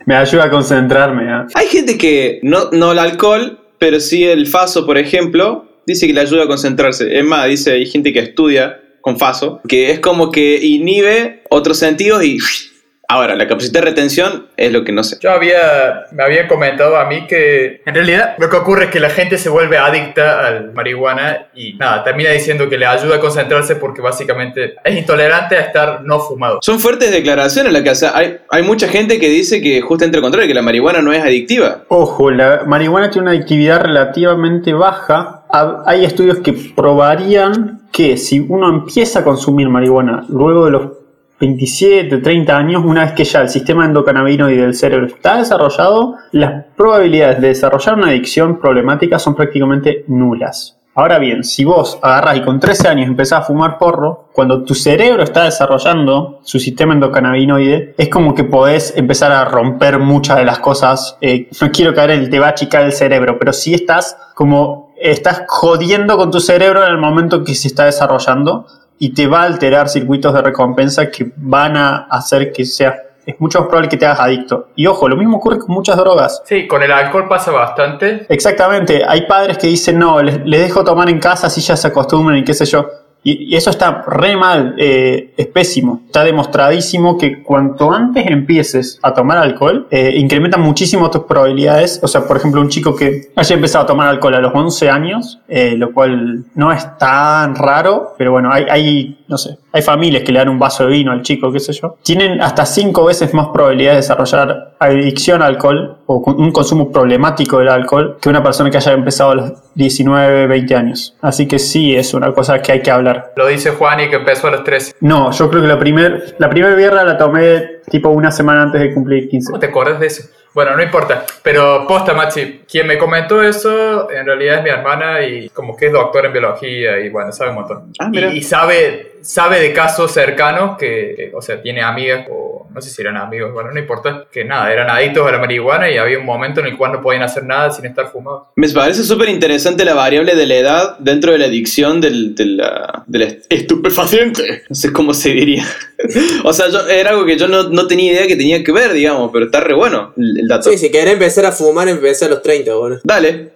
Me ayuda a concentrarme. ¿ah? Hay gente que no, no el alcohol, pero sí el faso, por ejemplo, dice que le ayuda a concentrarse. Es más, dice, hay gente que estudia con faso, que es como que inhibe otros sentidos y Ahora, la capacidad de retención es lo que no sé. Yo había, me había comentado a mí que en realidad lo que ocurre es que la gente se vuelve adicta al marihuana y nada, termina diciendo que le ayuda a concentrarse porque básicamente es intolerante a estar no fumado. Son fuertes declaraciones las que hace. Hay, hay mucha gente que dice que justamente al contrario, que la marihuana no es adictiva. Ojo, la marihuana tiene una adictividad relativamente baja. Ha- Hay estudios que probarían que si uno empieza a consumir marihuana luego de los 27, 30 años, una vez que ya el sistema endocannabinoide del cerebro está desarrollado, las probabilidades de desarrollar una adicción problemática son prácticamente nulas. Ahora bien, si vos agarrás y con 13 años empezás a fumar porro, cuando tu cerebro está desarrollando su sistema endocannabinoide, es como que podés empezar a romper muchas de las cosas. eh, no quiero caer en el te va a achicar el cerebro, pero sí estás como estás jodiendo con tu cerebro en el momento que se está desarrollando y te va a alterar circuitos de recompensa que van a hacer que sea es mucho más probable que te hagas adicto. Y ojo, lo mismo ocurre con muchas drogas. Sí, con el alcohol pasa bastante. Exactamente, hay padres que dicen, no, les, les dejo tomar en casa así ya se acostumbran y qué sé yo. Y, y eso está re mal, eh, es pésimo. Está demostradísimo que cuanto antes empieces a tomar alcohol, eh, incrementa muchísimo tus probabilidades. O sea, por ejemplo, un chico que haya empezado a tomar alcohol a los 11 años, eh, lo cual no es tan raro, pero bueno, hay, hay, no sé, hay familias que le dan un vaso de vino al chico, qué sé yo. Tienen hasta 5 veces más probabilidades de desarrollar adicción al alcohol o un consumo problemático del alcohol que una persona que haya empezado a los 19, 20 años. Así que sí, es una cosa que hay que hablar. Lo dice Juan y que empezó a los 13. No, yo creo que la primer, la primera birra la tomé tipo una semana antes de cumplir 15. ¿Cómo te acuerdas de eso? Bueno, no importa. Pero posta, Machi, quien me comentó eso en realidad es mi hermana y como que es doctor en biología y bueno, sabe un montón. Ah, y, y sabe, sabe de casos cercanos que, que, o sea, tiene amigas o no sé si eran amigos, bueno, no importa, que nada, eran adictos a la marihuana y había un momento en el cual no podían hacer nada sin estar fumados. Me parece súper interesante la variable de la edad dentro de la adicción del, del est- estupefaciente. No sé cómo se diría. o sea, yo- era algo que yo no, no tenía idea que tenía que ver, digamos, pero está re bueno el, el dato. Sí, si querés empezar a fumar, empecé a los 30, bueno. Dale.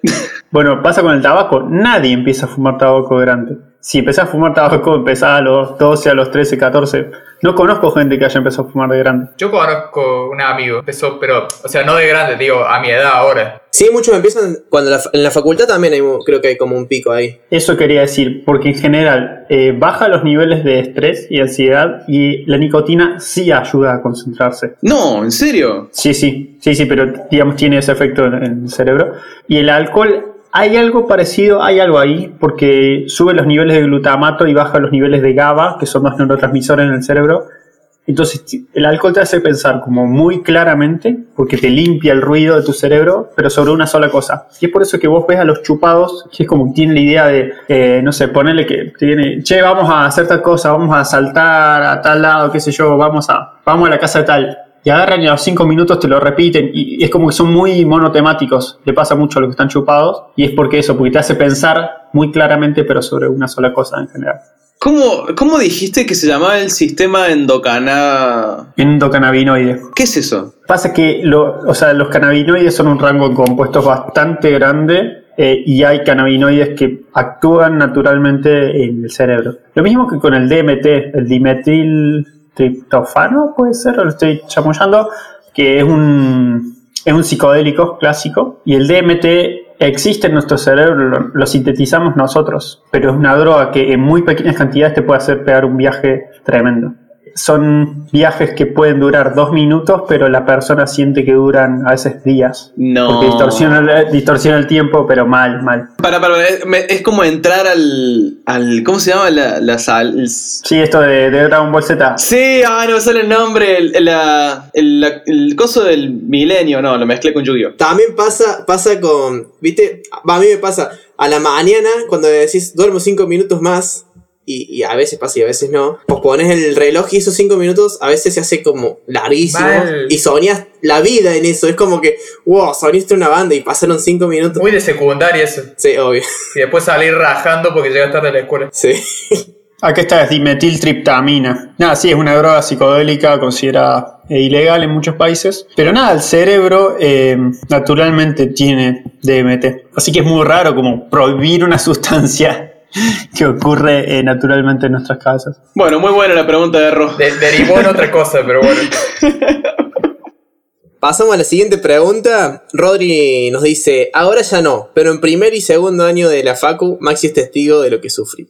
Bueno, pasa con el tabaco. Nadie empieza a fumar tabaco grande. Si empezás a fumar tabaco, empezás a los 12, a los 13, 14. No conozco gente que haya empezado a fumar de grande. Yo conozco un amigo, empezó, pero, o sea, no de grande, digo, a mi edad ahora. Sí, muchos empiezan cuando la- en la facultad también hay, creo que hay como un pico ahí. Eso quería decir, porque en general eh, baja los niveles de estrés y ansiedad y la nicotina sí ayuda a concentrarse. No, ¿en serio? Sí, sí, sí, sí, pero digamos tiene ese efecto en, en el cerebro. Y el alcohol, hay algo parecido, hay algo ahí, porque sube los niveles de glutamato y baja los niveles de GABA, que son los neurotransmisores en el cerebro. Entonces, el alcohol te hace pensar como muy claramente, porque te limpia el ruido de tu cerebro, pero sobre una sola cosa. Y es por eso que vos ves a los chupados, que es como que la idea de, eh, no sé, ponerle que tiene, che, vamos a hacer tal cosa, vamos a saltar a tal lado, qué sé yo, vamos a, vamos a la casa de tal. Y agarran y a los cinco minutos te lo repiten y es como que son muy monotemáticos. Le pasa mucho a los que están chupados y es porque eso, porque te hace pensar muy claramente, pero sobre una sola cosa en general. ¿Cómo, ¿Cómo dijiste que se llamaba el sistema endocana? Endocannabinoide. ¿Qué es eso? Pasa que lo- o sea, los cannabinoides son un rango de compuestos bastante grande eh, y hay cannabinoides que actúan naturalmente en el cerebro. Lo mismo que con el DMT, el dimetiltriptofano, puede ser, o lo estoy chamullando, que es un, es un psicodélico clásico y el DMT existe en nuestro cerebro, lo, lo sintetizamos nosotros, pero es una droga que en muy pequeñas cantidades te puede hacer pegar un viaje tremendo son viajes que pueden durar dos minutos, pero la persona siente que duran a veces días. No. Porque distorsiona, el- distorsiona el tiempo, pero mal, mal. Para, para, es, me- es como entrar al, al. ¿Cómo se llama? La, la sal. Sí, esto de, de Dragon Ball Z. Sí, ah, no me sale el nombre. El, el, la- el, la- el coso del milenio, no, lo mezclé con Yu-Gi-Oh! También pasa, pasa con, viste, a mí me pasa a la mañana cuando decís duermo cinco minutos más y, y a veces pasa y a veces no, pues pones el reloj y esos cinco minutos a veces se hace como larguísimo Mal. y soñas la vida en eso, es como que, wow, soñaste una banda y pasaron cinco minutos. Muy de secundaria eso. Sí, obvio, Y después salir rajando porque llegas tarde a la escuela. sí. Acá está es dimetiltriptamina. Nada, sí, es una droga psicodélica considerada eh, ilegal en muchos países. Pero nada, el cerebro eh, naturalmente tiene DMT. Así que es muy raro como prohibir una sustancia que ocurre eh, naturalmente en nuestras casas. Bueno, muy buena la pregunta de Ro. De- derivó en otra cosa, pero bueno. Pasamos a la siguiente pregunta. Rodri nos dice, ahora ya no, pero en primer y segundo año de la Facu, Maxi es testigo de lo que sufrí.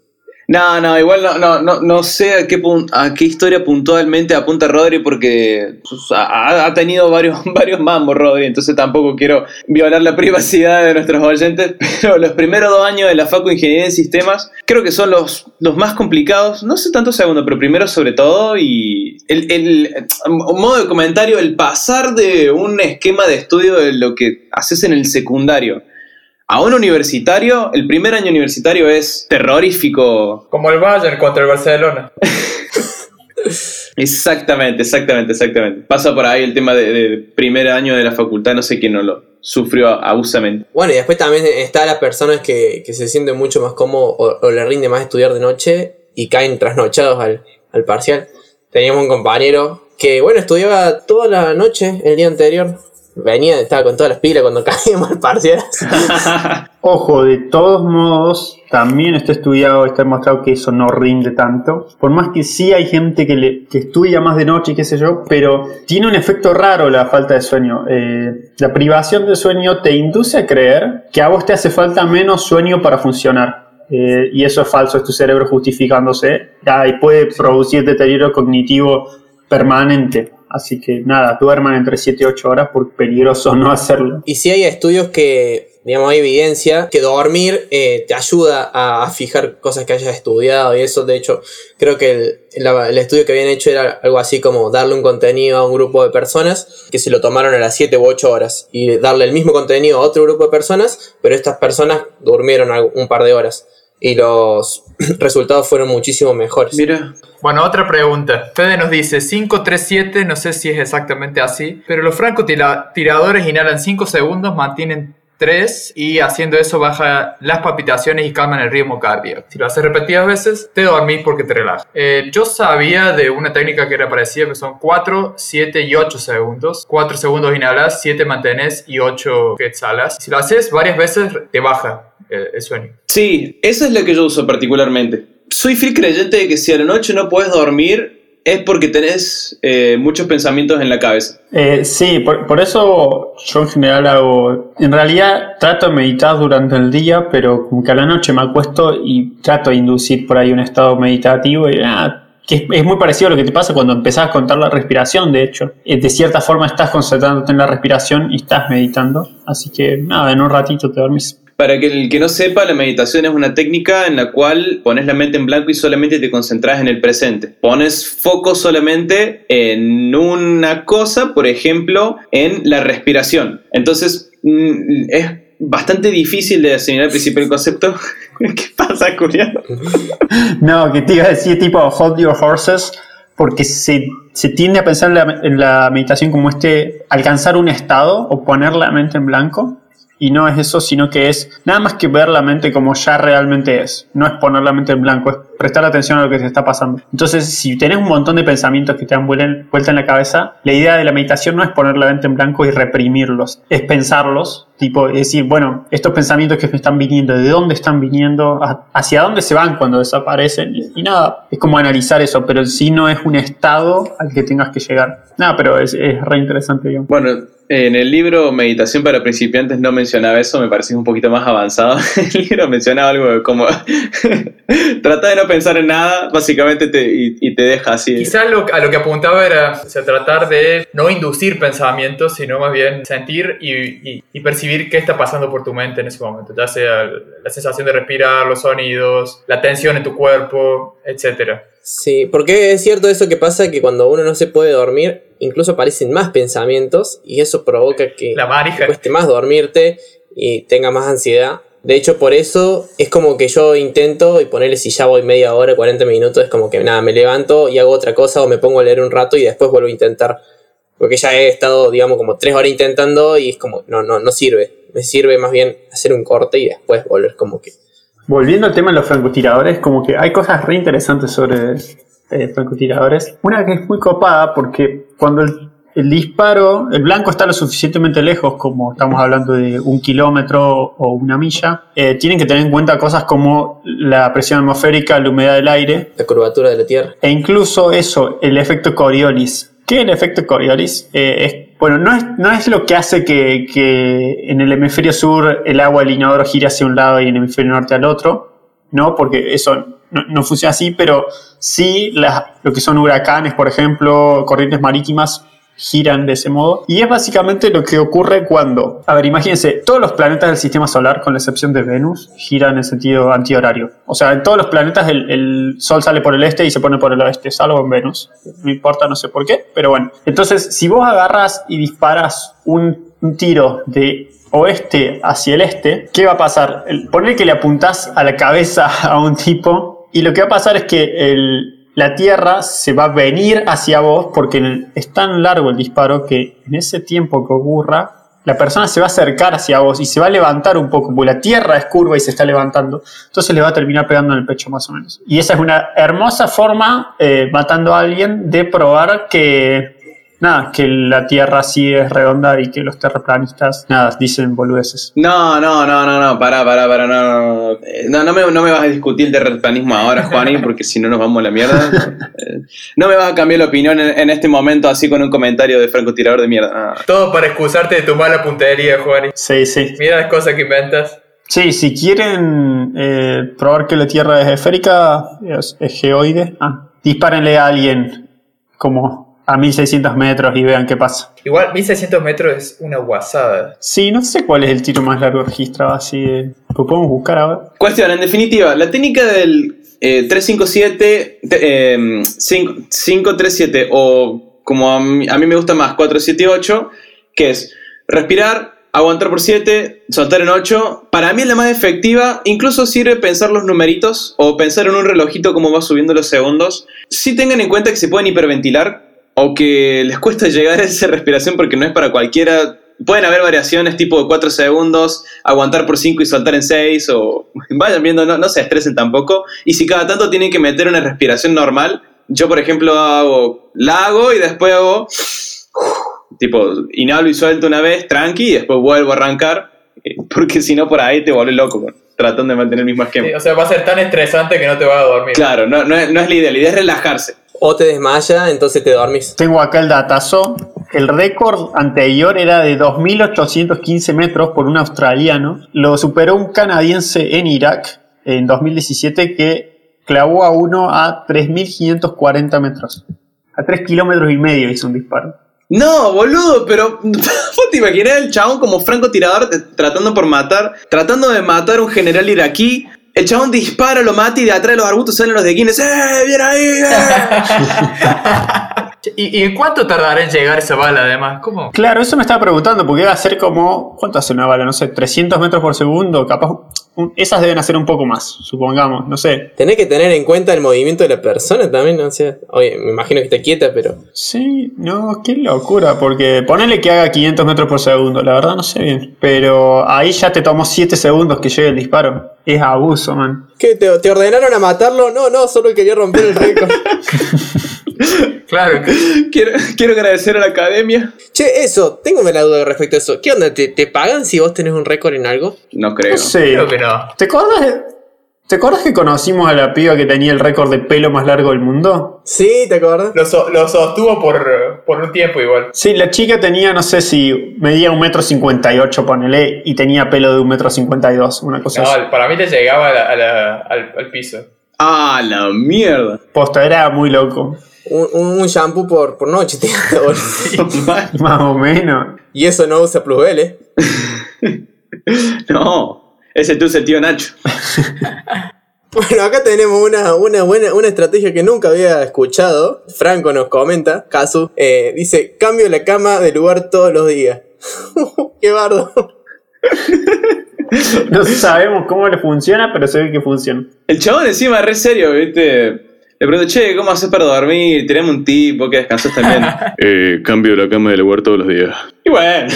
No, no, igual no, no, no, no sé a qué, a qué historia puntualmente apunta Rodri porque ha, tenido varios, varios mambos Rodri, entonces tampoco quiero violar la privacidad de nuestros oyentes, pero los primeros dos años de la Facu Ingeniería de Sistemas creo que son los, los más complicados, no sé tanto segundo, pero primero sobre todo y el, el, un modo de comentario, el pasar de un esquema de estudio de lo que haces en el secundario a un universitario, el primer año universitario es terrorífico Como el Bayern contra el Barcelona. Exactamente, exactamente, exactamente. Pasa por ahí el tema de, de primer año de la facultad, no sé quién no lo sufrió abusamente. Bueno, y después también está las personas que, que se sienten mucho más cómodos o, o le rinde más estudiar de noche y caen trasnochados al, al parcial. Teníamos un compañero que, bueno, estudiaba toda la noche el día anterior. Venía, estaba con todas las pilas cuando caíamos al parcial. Ojo, de todos modos, también está estudiado, está demostrado que eso no rinde tanto. Por más que sí hay gente que, le, que estudia más de noche y qué sé yo, pero tiene un efecto raro la falta de sueño. Eh, la privación de sueño te induce a creer que a vos te hace falta menos sueño para funcionar. Eh, y eso es falso, es tu cerebro justificándose. Ah, y puede producir deterioro cognitivo permanente. Así que nada, duerman entre 7 y 8 horas porque peligroso no hacerlo. Y sí hay estudios que, digamos, hay evidencia que dormir eh, te ayuda a, fijar cosas que hayas estudiado y eso, de hecho, creo que el, el estudio que habían hecho era algo así como darle un contenido a un grupo de personas que se lo tomaron a las 7 u 8 horas y darle el mismo contenido a otro grupo de personas, pero estas personas durmieron un par de horas y los resultados fueron muchísimo mejores. Mira, Bueno, otra pregunta. Fede nos dice 537, no sé si es exactamente así, pero los francotiradores inhalan 5 segundos, mantienen 3 y haciendo eso baja las palpitaciones y calman el ritmo cardíaco. Si lo haces repetidas veces, te dormís porque te relaja. Eh, yo sabía de una técnica que era parecida, que son 4, 7 y 8 segundos. 4 segundos inhalas, 7 mantenés y 8 que exhalas. Si lo haces varias veces, te baja eh, el sueño. Sí, esa es la que yo uso particularmente. Soy fiel creyente de que si a la noche no puedes dormir es porque tenés eh, muchos pensamientos en la cabeza. Eh, sí, por, eso yo en general hago. En realidad trato de meditar durante el día, pero como que a la noche me acuesto y trato de inducir por ahí un estado meditativo. Y, ah, que es, es muy parecido a lo que te pasa cuando empezás a contar la respiración, de hecho. Eh, De cierta forma estás concentrándote en la respiración y estás meditando. Así que nada, en un ratito te dormís. Para que el que no sepa, la meditación es una técnica en la cual pones la mente en blanco y solamente te concentras en el presente. Pones foco solamente en una cosa, por ejemplo, en la respiración. Entonces, mm, es bastante difícil de asimilar al principio el concepto. ¿Qué pasa, Julián? No, que te iba a decir tipo hold your horses, porque se, tiende a pensar en la, en la meditación como este alcanzar un estado o poner la mente en blanco. Y no es eso, sino que es nada más que ver la mente como ya realmente es. No es poner la mente en blanco, prestar atención a lo que te está pasando. Entonces, si tenés un montón de pensamientos que te dan vuel- vuelta en la cabeza, la idea de la meditación no es poner la mente en blanco y reprimirlos, es pensarlos, tipo decir, bueno, estos pensamientos que me están viniendo, ¿de dónde están viniendo? ¿Ha- ¿Hacia dónde se van cuando desaparecen? Y, nada, es como analizar eso, pero en sí no es un estado al que tengas que llegar. Nada, pero es, es re interesante, digamos. Bueno, en el libro Meditación para principiantes no mencionaba eso, me parece un poquito más avanzado. El libro mencionaba algo como trata de no pensar en nada, básicamente te, y, y te deja así. Quizás lo- a lo que apuntaba era o sea, tratar de no inducir pensamientos, sino más bien sentir y, y- y percibir qué está pasando por tu mente en ese momento, ya sea la sensación de respirar, los sonidos, la tensión en tu cuerpo, etc. Sí, porque es cierto eso que pasa que cuando uno no se puede dormir, incluso aparecen más pensamientos y eso provoca que La te cueste más dormirte y tenga más ansiedad. De hecho, por eso es como que yo intento y ponerle si ya voy media hora, 40 minutos, es como que nada, me levanto y hago otra cosa o me pongo a leer un rato y después vuelvo a intentar. Porque ya he estado, digamos, como tres horas intentando y es como, no, no, no sirve. Me sirve más bien hacer un corte y después volver como que... Volviendo al tema de los francotiradores, como que hay cosas re interesantes sobre eh, francotiradores. Una que es muy copada porque cuando el, el disparo, el blanco está lo suficientemente lejos, como estamos hablando de un kilómetro o una milla, eh, tienen que tener en cuenta cosas como la presión atmosférica, la humedad del aire, La curvatura de la Tierra. e incluso eso, el efecto Coriolis. ¿Qué es el efecto Coriolis? Eh, es, bueno, no es, no es lo que hace que, que en el hemisferio sur el agua del inodoro gire hacia un lado y en el hemisferio norte al otro, ¿no? Porque eso no, no funciona así, pero sí las- lo que son huracanes, por ejemplo, corrientes marítimas giran de ese modo. Y es básicamente lo que ocurre cuando, a ver, imagínense, todos los planetas del sistema solar, con la excepción de Venus, giran en sentido antihorario. O sea, en todos los planetas el, el Sol sale por el este y se pone por el oeste, salvo en Venus. No importa, no sé por qué, pero bueno. Entonces, si vos agarras y disparas un, un tiro de oeste hacia el este, ¿qué va a pasar? Ponle que le apuntás a la cabeza a un tipo y lo que va a pasar es que el, la Tierra se va a venir hacia vos porque es tan largo el disparo que en ese tiempo que ocurra, la persona se va a acercar hacia vos y se va a levantar un poco, porque la Tierra es curva y se está levantando, entonces le va a terminar pegando en el pecho más o menos. Y esa es una hermosa forma, eh, matando a alguien, de probar que nada, que la Tierra sí es redonda y que los terraplanistas, nada, dicen boludeces. No, no, no, no, no, pará, pará, pará, no, no, no. Eh, No, no me, no me vas a discutir el terraplanismo ahora, Juani, porque si no nos vamos a la mierda. Eh, No me vas a cambiar la opinión en, en este momento así con un comentario de francotirador de mierda. Todo para excusarte de tu mala puntería, Juan. Sí, sí. Mira las cosas que inventas. Sí, si quieren eh, probar que la Tierra es esférica, es, es geoide, ah, dispárenle a alguien como a 1600 metros y vean qué pasa. Igual, 1600 metros es una guasada. Sí, no sé cuál es el tiro más largo registrado así. de- Lo podemos buscar ahora. Cuestión, en definitiva, la técnica del eh, 357, te- eh, 5 537 o como a mí, a mí me gusta más, 478, que es respirar, aguantar por 7, soltar en 8. Para mí es la más efectiva, incluso sirve pensar los numeritos o pensar en un relojito cómo va subiendo los segundos. Si tengan en cuenta que se pueden hiperventilar o que les cuesta llegar a esa respiración porque no es para cualquiera. Pueden haber variaciones tipo de 4 segundos, aguantar por 5 y soltar en 6, o vayan viendo, no, no se estresen tampoco. Y si cada tanto tienen que meter una respiración normal, yo por ejemplo hago, la hago y después hago, tipo, inhalo y suelto una vez, tranqui, y después vuelvo a arrancar, eh, porque si no por ahí te vuelves loco, tratando de mantener el mismo esquema. Sí, o sea, va a ser tan estresante que no te vas a dormir. Claro, no, no, es- no es la idea, la idea es relajarse. O te desmaya, entonces te dormís. Tengo acá el datazo. El récord anterior era de 2.815 metros por un australiano. Lo superó un canadiense en Irak en 2017 que clavó a uno a 3.540 metros. A 3 kilómetros y medio hizo un disparo. No, boludo, pero ¿vos te imaginas el chabón como francotirador t- tratando por matar, tratando de matar a un general iraquí? El chabón dispara, lo mata y de atrás de los arbustos salen los de Guinness. ¡Eh, bien ahí! eh". ¿Y, ¿Y en cuánto tardará en llegar esa bala además? ¿Cómo? Claro, eso me estaba preguntando, porque va a ser como. ¿Cuánto hace una bala? No sé, 300 metros por segundo, capaz. un- esas deben hacer un poco más, supongamos, no sé. Tenés que tener en cuenta el movimiento de la persona también, ¿no? O sea, oye, me imagino que está quieta, pero. Sí, no, qué locura, porque ponele que haga 500 metros por segundo, la verdad no sé bien. Pero ahí ya te tomó 7 segundos que llegue el disparo. Es abuso, man. ¿Qué? ¿Te, te ordenaron a matarlo? No, no, solo quería romper el récord. Claro, quiero, quiero agradecer a la academia. che, eso, tengo la duda respecto a eso. ¿Qué onda? ¿Te, te pagan si vos tenés un récord en algo? No creo. No sé. creo que no. ¿Te acuerdas, de- ¿Te acuerdas que conocimos a la piba que tenía el récord de pelo más largo del mundo? Sí, ¿te acordás? Lo, so- lo sostuvo por, por un tiempo igual. Sí, la chica tenía, no sé si medía un metro cincuenta y ocho, ponele, y tenía pelo de un metro cincuenta y dos, una cosa así. No, para mí le llegaba a la- a la- al, al piso. Ah, la mierda. Posta, era muy loco. Un, un- shampoo por, por noche, te boludo. Más o menos. Y eso no usa plusbel, ¿eh? no, ese tú es el tío Nacho. Bueno, acá tenemos una, una buena una estrategia que nunca había escuchado. Franco nos comenta, Casu, eh, dice, cambio la cama de lugar todos los días. Qué bardo. No sabemos cómo le funciona, pero se ve que funciona. El chabón encima es re serio, ¿viste? Le pregunto, che, ¿cómo haces para dormir? Tenemos un tipo que descansas también. eh, cambio la cama de lugar todos los días. Y bueno.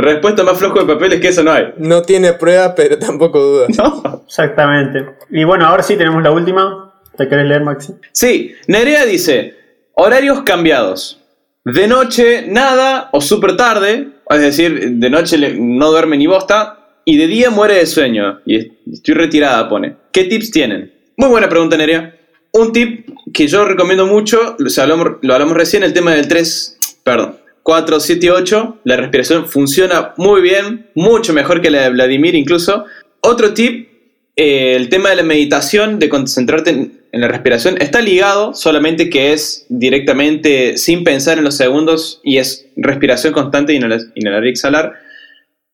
Respuesta más flojo de papeles que eso no hay. No tiene pruebas, pero tampoco duda. No. Exactamente. Y bueno, ahora sí tenemos la última. ¿Te querés leer, Maxi? Sí, Nerea dice, horarios cambiados. De noche, nada, o súper tarde, es decir, de noche no duerme ni bosta, y de día muere de sueño. Y es- estoy retirada, pone. ¿Qué tips tienen? Muy buena pregunta, Nerea. Un tip que yo recomiendo mucho, lo hablamos, lo hablamos recién, el tema del 3, perdón, 4, 7 y 8. La respiración funciona muy bien, mucho mejor que la de Vladimir incluso. Otro tip, eh, el tema de la meditación, de concentrarte en, la respiración, está ligado, solamente que es directamente sin pensar en los segundos y es respiración constante, inhalar y exhalar.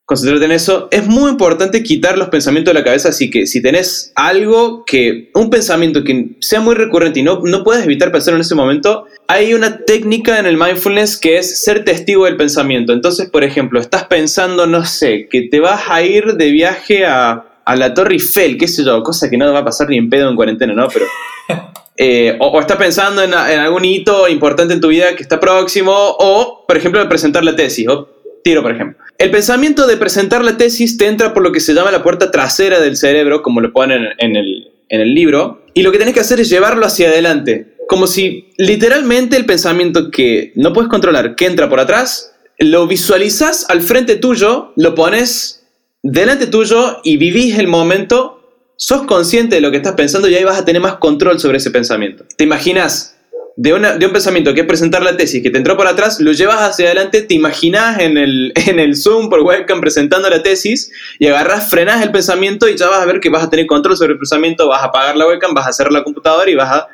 Concentrarte en eso. Es muy importante quitar los pensamientos de la cabeza, así que si tenés algo que, un pensamiento que sea muy recurrente y no, no puedes evitar pensar en ese momento, hay una técnica en el mindfulness que es ser testigo del pensamiento. Entonces, por ejemplo, estás pensando, no sé, que te vas a ir de viaje a, a la Torre Eiffel, qué sé yo, cosa que no va a pasar ni en pedo en cuarentena, ¿no? Pero. eh, o, o estás pensando en, en algún hito importante en tu vida que está próximo, o, por ejemplo, presentar la tesis, o tiro, por ejemplo. El pensamiento de presentar la tesis te entra por lo que se llama la puerta trasera del cerebro, como lo ponen en el, en el libro, y lo que tenés que hacer es llevarlo hacia adelante. Como si literalmente el pensamiento que no puedes controlar, que entra por atrás, lo visualizas al frente tuyo, lo pones delante tuyo y vivís el momento, sos consciente de lo que estás pensando y ahí vas a tener más control sobre ese pensamiento. ¿Te imaginas? De, de un pensamiento que es presentar la tesis, que te entró por atrás, lo llevas hacia adelante, te imaginas en el, en el Zoom por webcam presentando la tesis y agarras, frenas el pensamiento y ya vas a ver que vas a tener control sobre el pensamiento, vas a apagar la webcam, vas a cerrar la computadora y vas a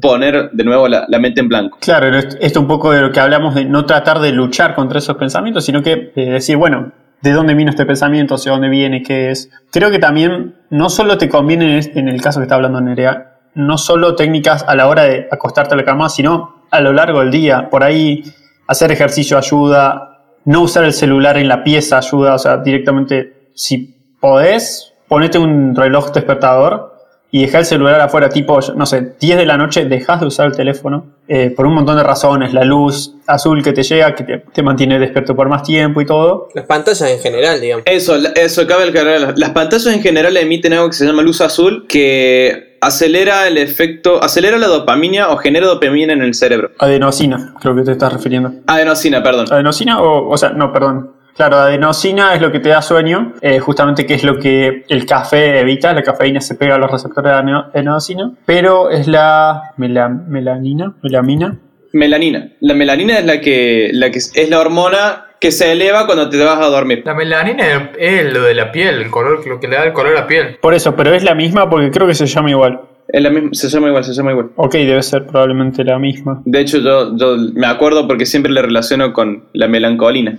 poner de nuevo la, la mente en blanco. Claro, esto esto un poco de lo que hablamos de no tratar de luchar contra esos pensamientos, sino que eh, decir, bueno, ¿de dónde vino este pensamiento? ¿Hacia dónde viene? ¿Qué es? Creo que también no solo te conviene en en el caso que está hablando Nerea, no solo técnicas a la hora de acostarte a la cama, sino a lo largo del día. Por ahí hacer ejercicio ayuda, no usar el celular en la pieza ayuda, o sea, directamente, si podés, ponete un reloj despertador y dejar el celular afuera, tipo, no sé, 10 de la noche, dejas de usar el teléfono eh, por un montón de razones, la luz azul que te llega, que te, te mantiene despierto por más tiempo y todo. Las pantallas en general, digamos. Eso, la- eso cabe aclarar. Las pantallas en general emiten algo que se llama luz azul que acelera el efecto, acelera la dopamina o genera dopamina en el cerebro. Adenosina, creo que te estás refiriendo. Adenosina, perdón. Adenosina o, o sea, no, perdón. Claro, adenosina es lo que te da sueño, eh, justamente que es lo que el café evita, la cafeína se pega a los receptores de adeno- adenosina, pero es la mela- melanina, melamina, Melanina. La melanina es la que, la que es la hormona que se eleva cuando te vas a dormir. La melanina es lo de la piel, el color, lo que le da el color a la piel. Por eso, pero es la misma porque creo que se llama igual. Es la misma, se llama igual, se llama igual. Ok, debe ser probablemente la misma. De hecho, yo, yo me acuerdo porque siempre le relaciono con la melancolina.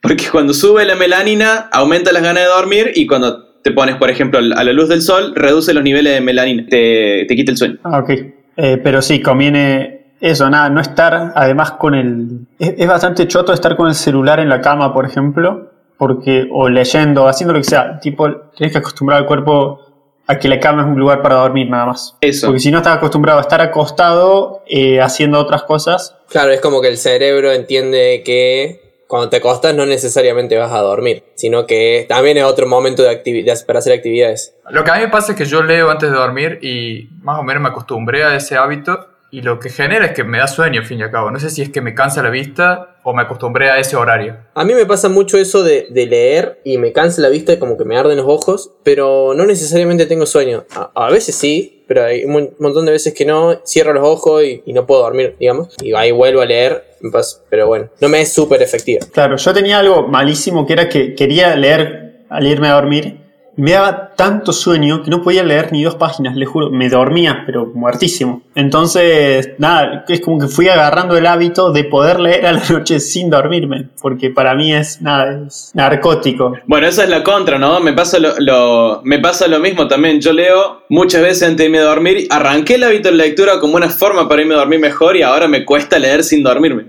Porque cuando sube la melanina, aumenta las ganas de dormir y cuando te pones, por ejemplo, a la luz del sol, reduce los niveles de melanina, te, te quita el sueño. Ah, ok. Eh, pero sí, conviene eso, nada, no estar además con el... Es, es bastante choto estar con el celular en la cama, por ejemplo, porque, o leyendo, haciendo lo que sea, tipo, tienes que acostumbrar al cuerpo a que la cama es un lugar para dormir nada más. Eso. Porque si no estás acostumbrado a estar acostado eh, haciendo otras cosas, Claro, es como que el cerebro entiende que cuando te acostas no necesariamente vas a dormir, sino que también es otro momento de actividad para hacer actividades. Lo que a mí me pasa es que yo leo antes de dormir y más o menos me acostumbré a ese hábito y lo que genera es que me da sueño, al fin y al cabo. No sé si es que me cansa la vista o me acostumbré a ese horario. A mí me pasa mucho eso de, de leer y me cansa la vista y como que me arden los ojos, pero no necesariamente tengo sueño. A, a veces sí, pero hay un mon- montón de veces que no, cierro los ojos y, y no puedo dormir, digamos. Y ahí vuelvo a leer, me pasa- pero bueno, no me es súper efectiva. Claro, yo tenía algo malísimo que era que quería leer al irme a dormir me daba tanto sueño que no podía leer ni dos páginas, le juro, me dormía, pero muertísimo. Entonces, nada, es como que fui agarrando el hábito de poder leer a la noche sin dormirme, porque para mí es nada, es narcótico. Bueno, esa es la contra, ¿no? Me pasa lo, lo- me pasa lo mismo también. Yo leo muchas veces antes de irme a dormir. Arranqué el hábito de lectura como una forma para irme a dormir mejor y ahora me cuesta leer sin dormirme.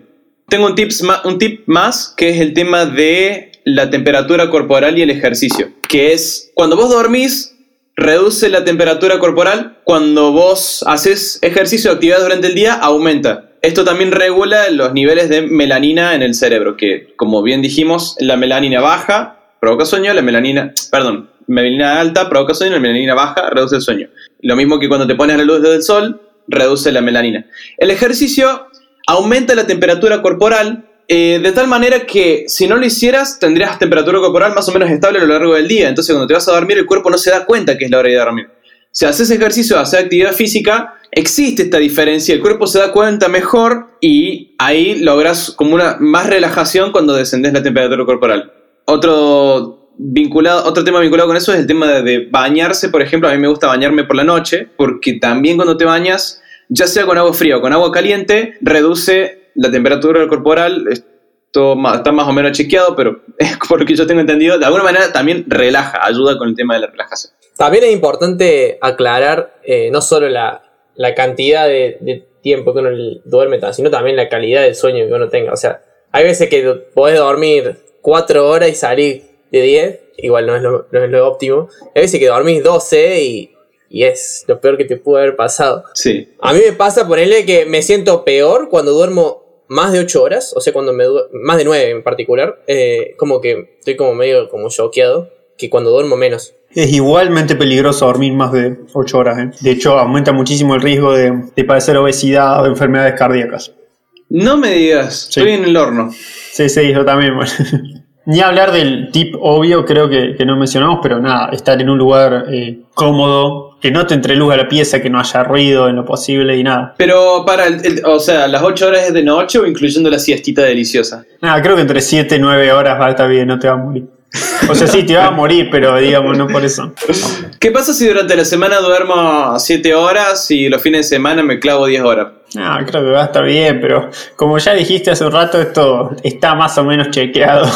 Tengo un, tips un tip más que es el tema de la temperatura corporal y el ejercicio. Que es cuando vos dormís, reduce la temperatura corporal. Cuando vos haces ejercicio o actividad durante el día, aumenta. Esto también regula los niveles de melanina en el cerebro, que como bien dijimos, la melanina baja provoca sueño, la melanina, perdón, melanina alta provoca sueño, la melanina baja reduce el sueño. Lo mismo que cuando te pones a la luz del sol, reduce la melanina. El ejercicio aumenta la temperatura corporal eh, de tal manera que si no lo hicieras tendrías temperatura corporal más o menos estable a lo largo del día. Entonces cuando te vas a dormir el cuerpo no se da cuenta que es la hora de dormir. Si haces ejercicio, haces actividad física, existe esta diferencia, el cuerpo se da cuenta mejor y ahí logras como una más relajación cuando descendes la temperatura corporal. Otro, vinculado, otro tema vinculado con eso es el tema de, de bañarse, por ejemplo, a mí me gusta bañarme por la noche, porque también cuando te bañas, ya sea con agua fría o con agua caliente, reduce la temperatura corporal, esto ma- está más o menos chequeado, pero por lo que yo tengo entendido, de alguna manera también relaja, ayuda con el tema de la relajación. También es importante aclarar eh, no solo la, la cantidad de, tiempo que uno duerme, sino también la calidad del sueño que uno tenga. O sea, hay veces que podés dormir 4 horas y salir de 10, igual no es lo, no es lo óptimo. Hay veces que dormís 12 y, y es lo peor que te pudo haber pasado. Sí. A mí me pasa ponerle que me siento peor cuando duermo más de 8 horas, o sea, cuando me du- más de 9 en particular, eh, como que estoy como medio como choqueado, que cuando duermo menos. Es igualmente peligroso dormir más de 8 horas. ¿eh? De hecho, aumenta muchísimo el riesgo de, de padecer obesidad o enfermedades cardíacas. No me digas, Sí. estoy en el horno. Sí, sí, yo también. bueno. Ni hablar del tip obvio, creo que, que no mencionamos, pero nada, estar en un lugar eh, cómodo, que no te entre luz a la pieza, que no haya ruido en lo posible y nada. Pero para, el, el- o sea, ¿las 8 horas es de noche o incluyendo la siestita deliciosa? Nada, creo que entre 7 y 9 horas va a estar bien, no te va a morir. O sea, sí, te va a morir, pero digamos, no por eso. ¿Qué pasa si durante la semana duermo 7 horas y los fines de semana me clavo 10 horas? No, creo que va a estar bien, pero como ya dijiste hace un rato, esto está más o menos chequeado.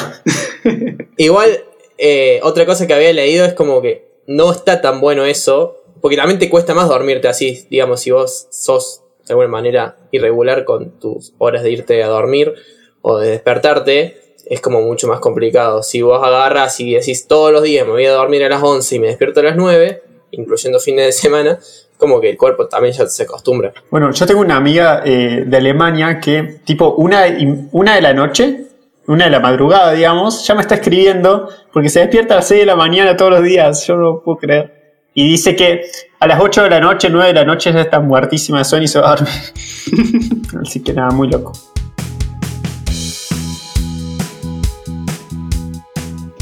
Igual, eh, otra cosa que había leído es como que no está tan bueno eso, porque también te cuesta más dormirte así, digamos, si vos sos de alguna manera irregular con tus horas de irte a dormir o de despertarte, es como mucho más complicado. Si vos agarras y decís todos los días me voy a dormir a las 11 y me despierto a las 9, incluyendo fines de semana, como que el cuerpo también ya se acostumbra. Bueno, yo tengo una amiga eh, de Alemania que, tipo, una, una de la noche, una de la madrugada, digamos, ya me está escribiendo porque se despierta a las 6 de la mañana todos los días. Yo no lo puedo creer. Y dice que a las 8 de la noche, 9 de la noche ya está muertísima de sueño y se va a dormir. Así que nada, muy loco.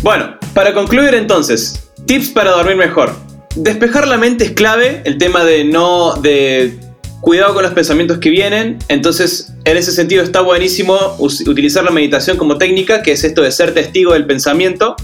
Bueno, para concluir entonces, tips para dormir mejor. Despejar la mente es clave, el tema de no de cuidado con los pensamientos que vienen, entonces en ese sentido está buenísimo utilizar la meditación como técnica, que es esto de ser testigo del pensamiento.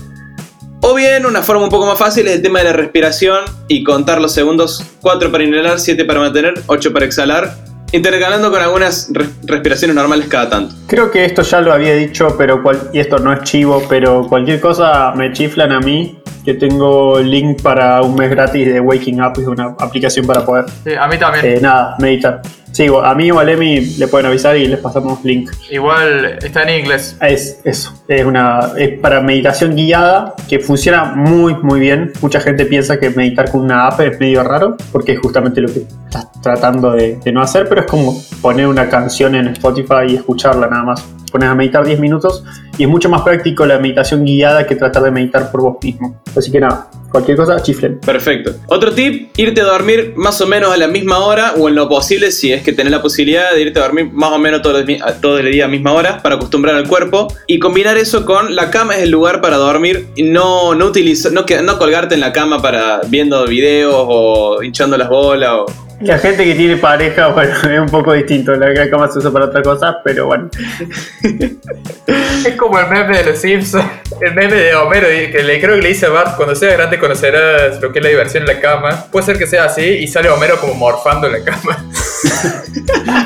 O bien, una forma un poco más fácil es el tema de la respiración y contar los segundos 4 para inhalar, 7 para mantener, 8 para exhalar, intercalando con algunas res- respiraciones normales cada tanto. Creo que esto ya lo había dicho, pero cual- y esto no es chivo, pero cualquier cosa me chiflan a mí. Que tengo el link para un mes gratis de Waking Up, es una aplicación para poder, Sí, a mí también. eh, nada, meditar. Sí, a mí o a Emi le pueden avisar y les pasamos link. Igual está en inglés. Es eso, es una es para meditación guiada que funciona muy muy bien. Mucha gente piensa que meditar con una app es medio raro porque es justamente lo que estás tratando de, de no hacer, pero es como poner una canción en Spotify y escucharla nada más. Pones a meditar 10 minutos y es mucho más práctico la meditación guiada que tratar de meditar por vos mismo. Así que nada, cualquier cosa, chiflen. Perfecto. Otro tip, irte a dormir más o menos a la misma hora o en lo posible si es que tenés la posibilidad de irte a dormir más o menos todo el, todo el día a misma hora para acostumbrar al cuerpo y combinar eso con la cama es el lugar para dormir y no, no, utilizar, no, no colgarte en la cama para viendo videos o hinchando las bolas o... La gente que tiene pareja, bueno, es un poco distinto. La cama se usa para otra cosa, pero bueno. Es como el meme de los Simpsons. El meme de Homero que le creo que le dice a Bart, cuando seas grande conocerás lo que es la diversión en la cama. Puede ser que sea así y sale Homero como morfando en la cama.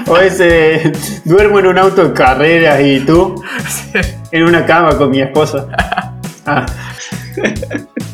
O ese, duermo en un auto de carreras y tú en una cama con mi esposa. Ah,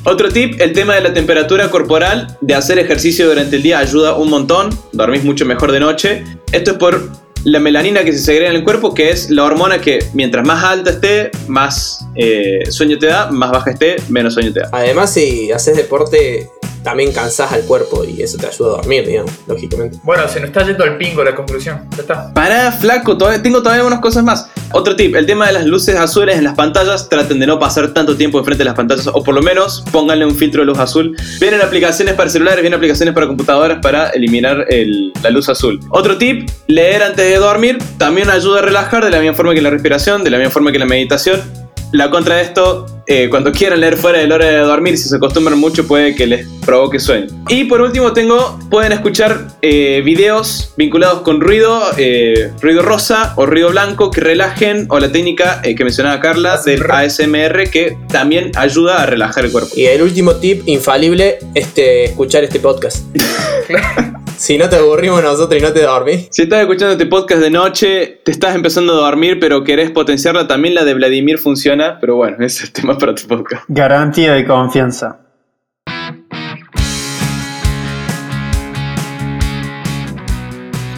Otro tip, el tema de la temperatura corporal, de hacer ejercicio durante el día ayuda un montón, dormís mucho mejor de noche. Esto es por la melanina que se segrega en el cuerpo, que es la hormona que mientras más alta esté, más eh, sueño te da, más baja esté, menos sueño te da. Además, si haces deporte, también cansás al cuerpo y eso te ayuda a dormir, digamos, lógicamente. Bueno, se nos está yendo el pingo la conclusión. Ya está. Pará, flaco, todavía, tengo todavía unas cosas más. Otro tip, el tema de las luces azules en las pantallas, traten de no pasar tanto tiempo enfrente de las pantallas, o por lo menos pónganle un filtro de luz azul. Vienen aplicaciones para celulares, vienen aplicaciones para computadoras para eliminar el- la luz azul. Otro tip, leer antes de dormir, también ayuda a relajar de la misma forma que la respiración, de la misma forma que la meditación. La contra de esto, eh, cuando quieran leer fuera de la hora de dormir, si se acostumbran mucho, puede que les provoque sueño. Y por último, tengo, pueden escuchar eh, videos vinculados con ruido, eh, ruido rosa o ruido blanco que relajen, o la técnica que mencionaba Carla del ASMR que también ayuda a relajar el cuerpo. Y el último tip infalible, este, escuchar este podcast. si no te aburrimos nosotros y no te dormís. Si estás escuchando este podcast de noche, te estás empezando a dormir, pero querés potenciarla, también la de Vladimir funciona, pero bueno, ese es tema para tu podcast. Garantía de confianza.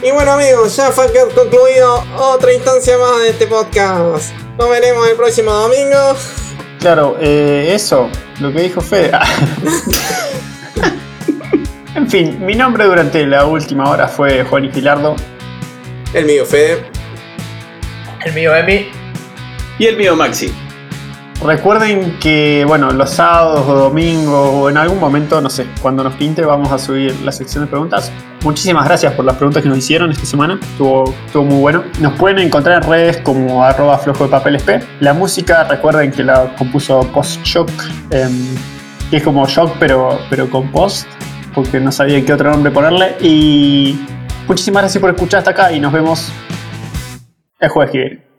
Y bueno amigos, ya fue concluido otra instancia más de este podcast. Nos veremos el próximo domingo. Claro, eh, eso, lo que dijo Fede. en fin, mi nombre durante la última hora fue Juan y Gilardo. El mío, Fede. El mío, Emi. Y el mío, Maxi. Recuerden que, bueno, los sábados o domingos o en algún momento, no sé, cuando nos pinte, vamos a subir la sección de preguntas. Muchísimas gracias por las preguntas que nos hicieron esta semana. Estuvo, estuvo muy bueno. Nos pueden encontrar en redes como arroba flojo de papel SP. La música, recuerden que la compuso Post Shock, em, es como Shock, pero, pero con Post, porque no sabía qué otro nombre ponerle. Y muchísimas gracias por escuchar hasta acá y nos vemos el jueves que viene.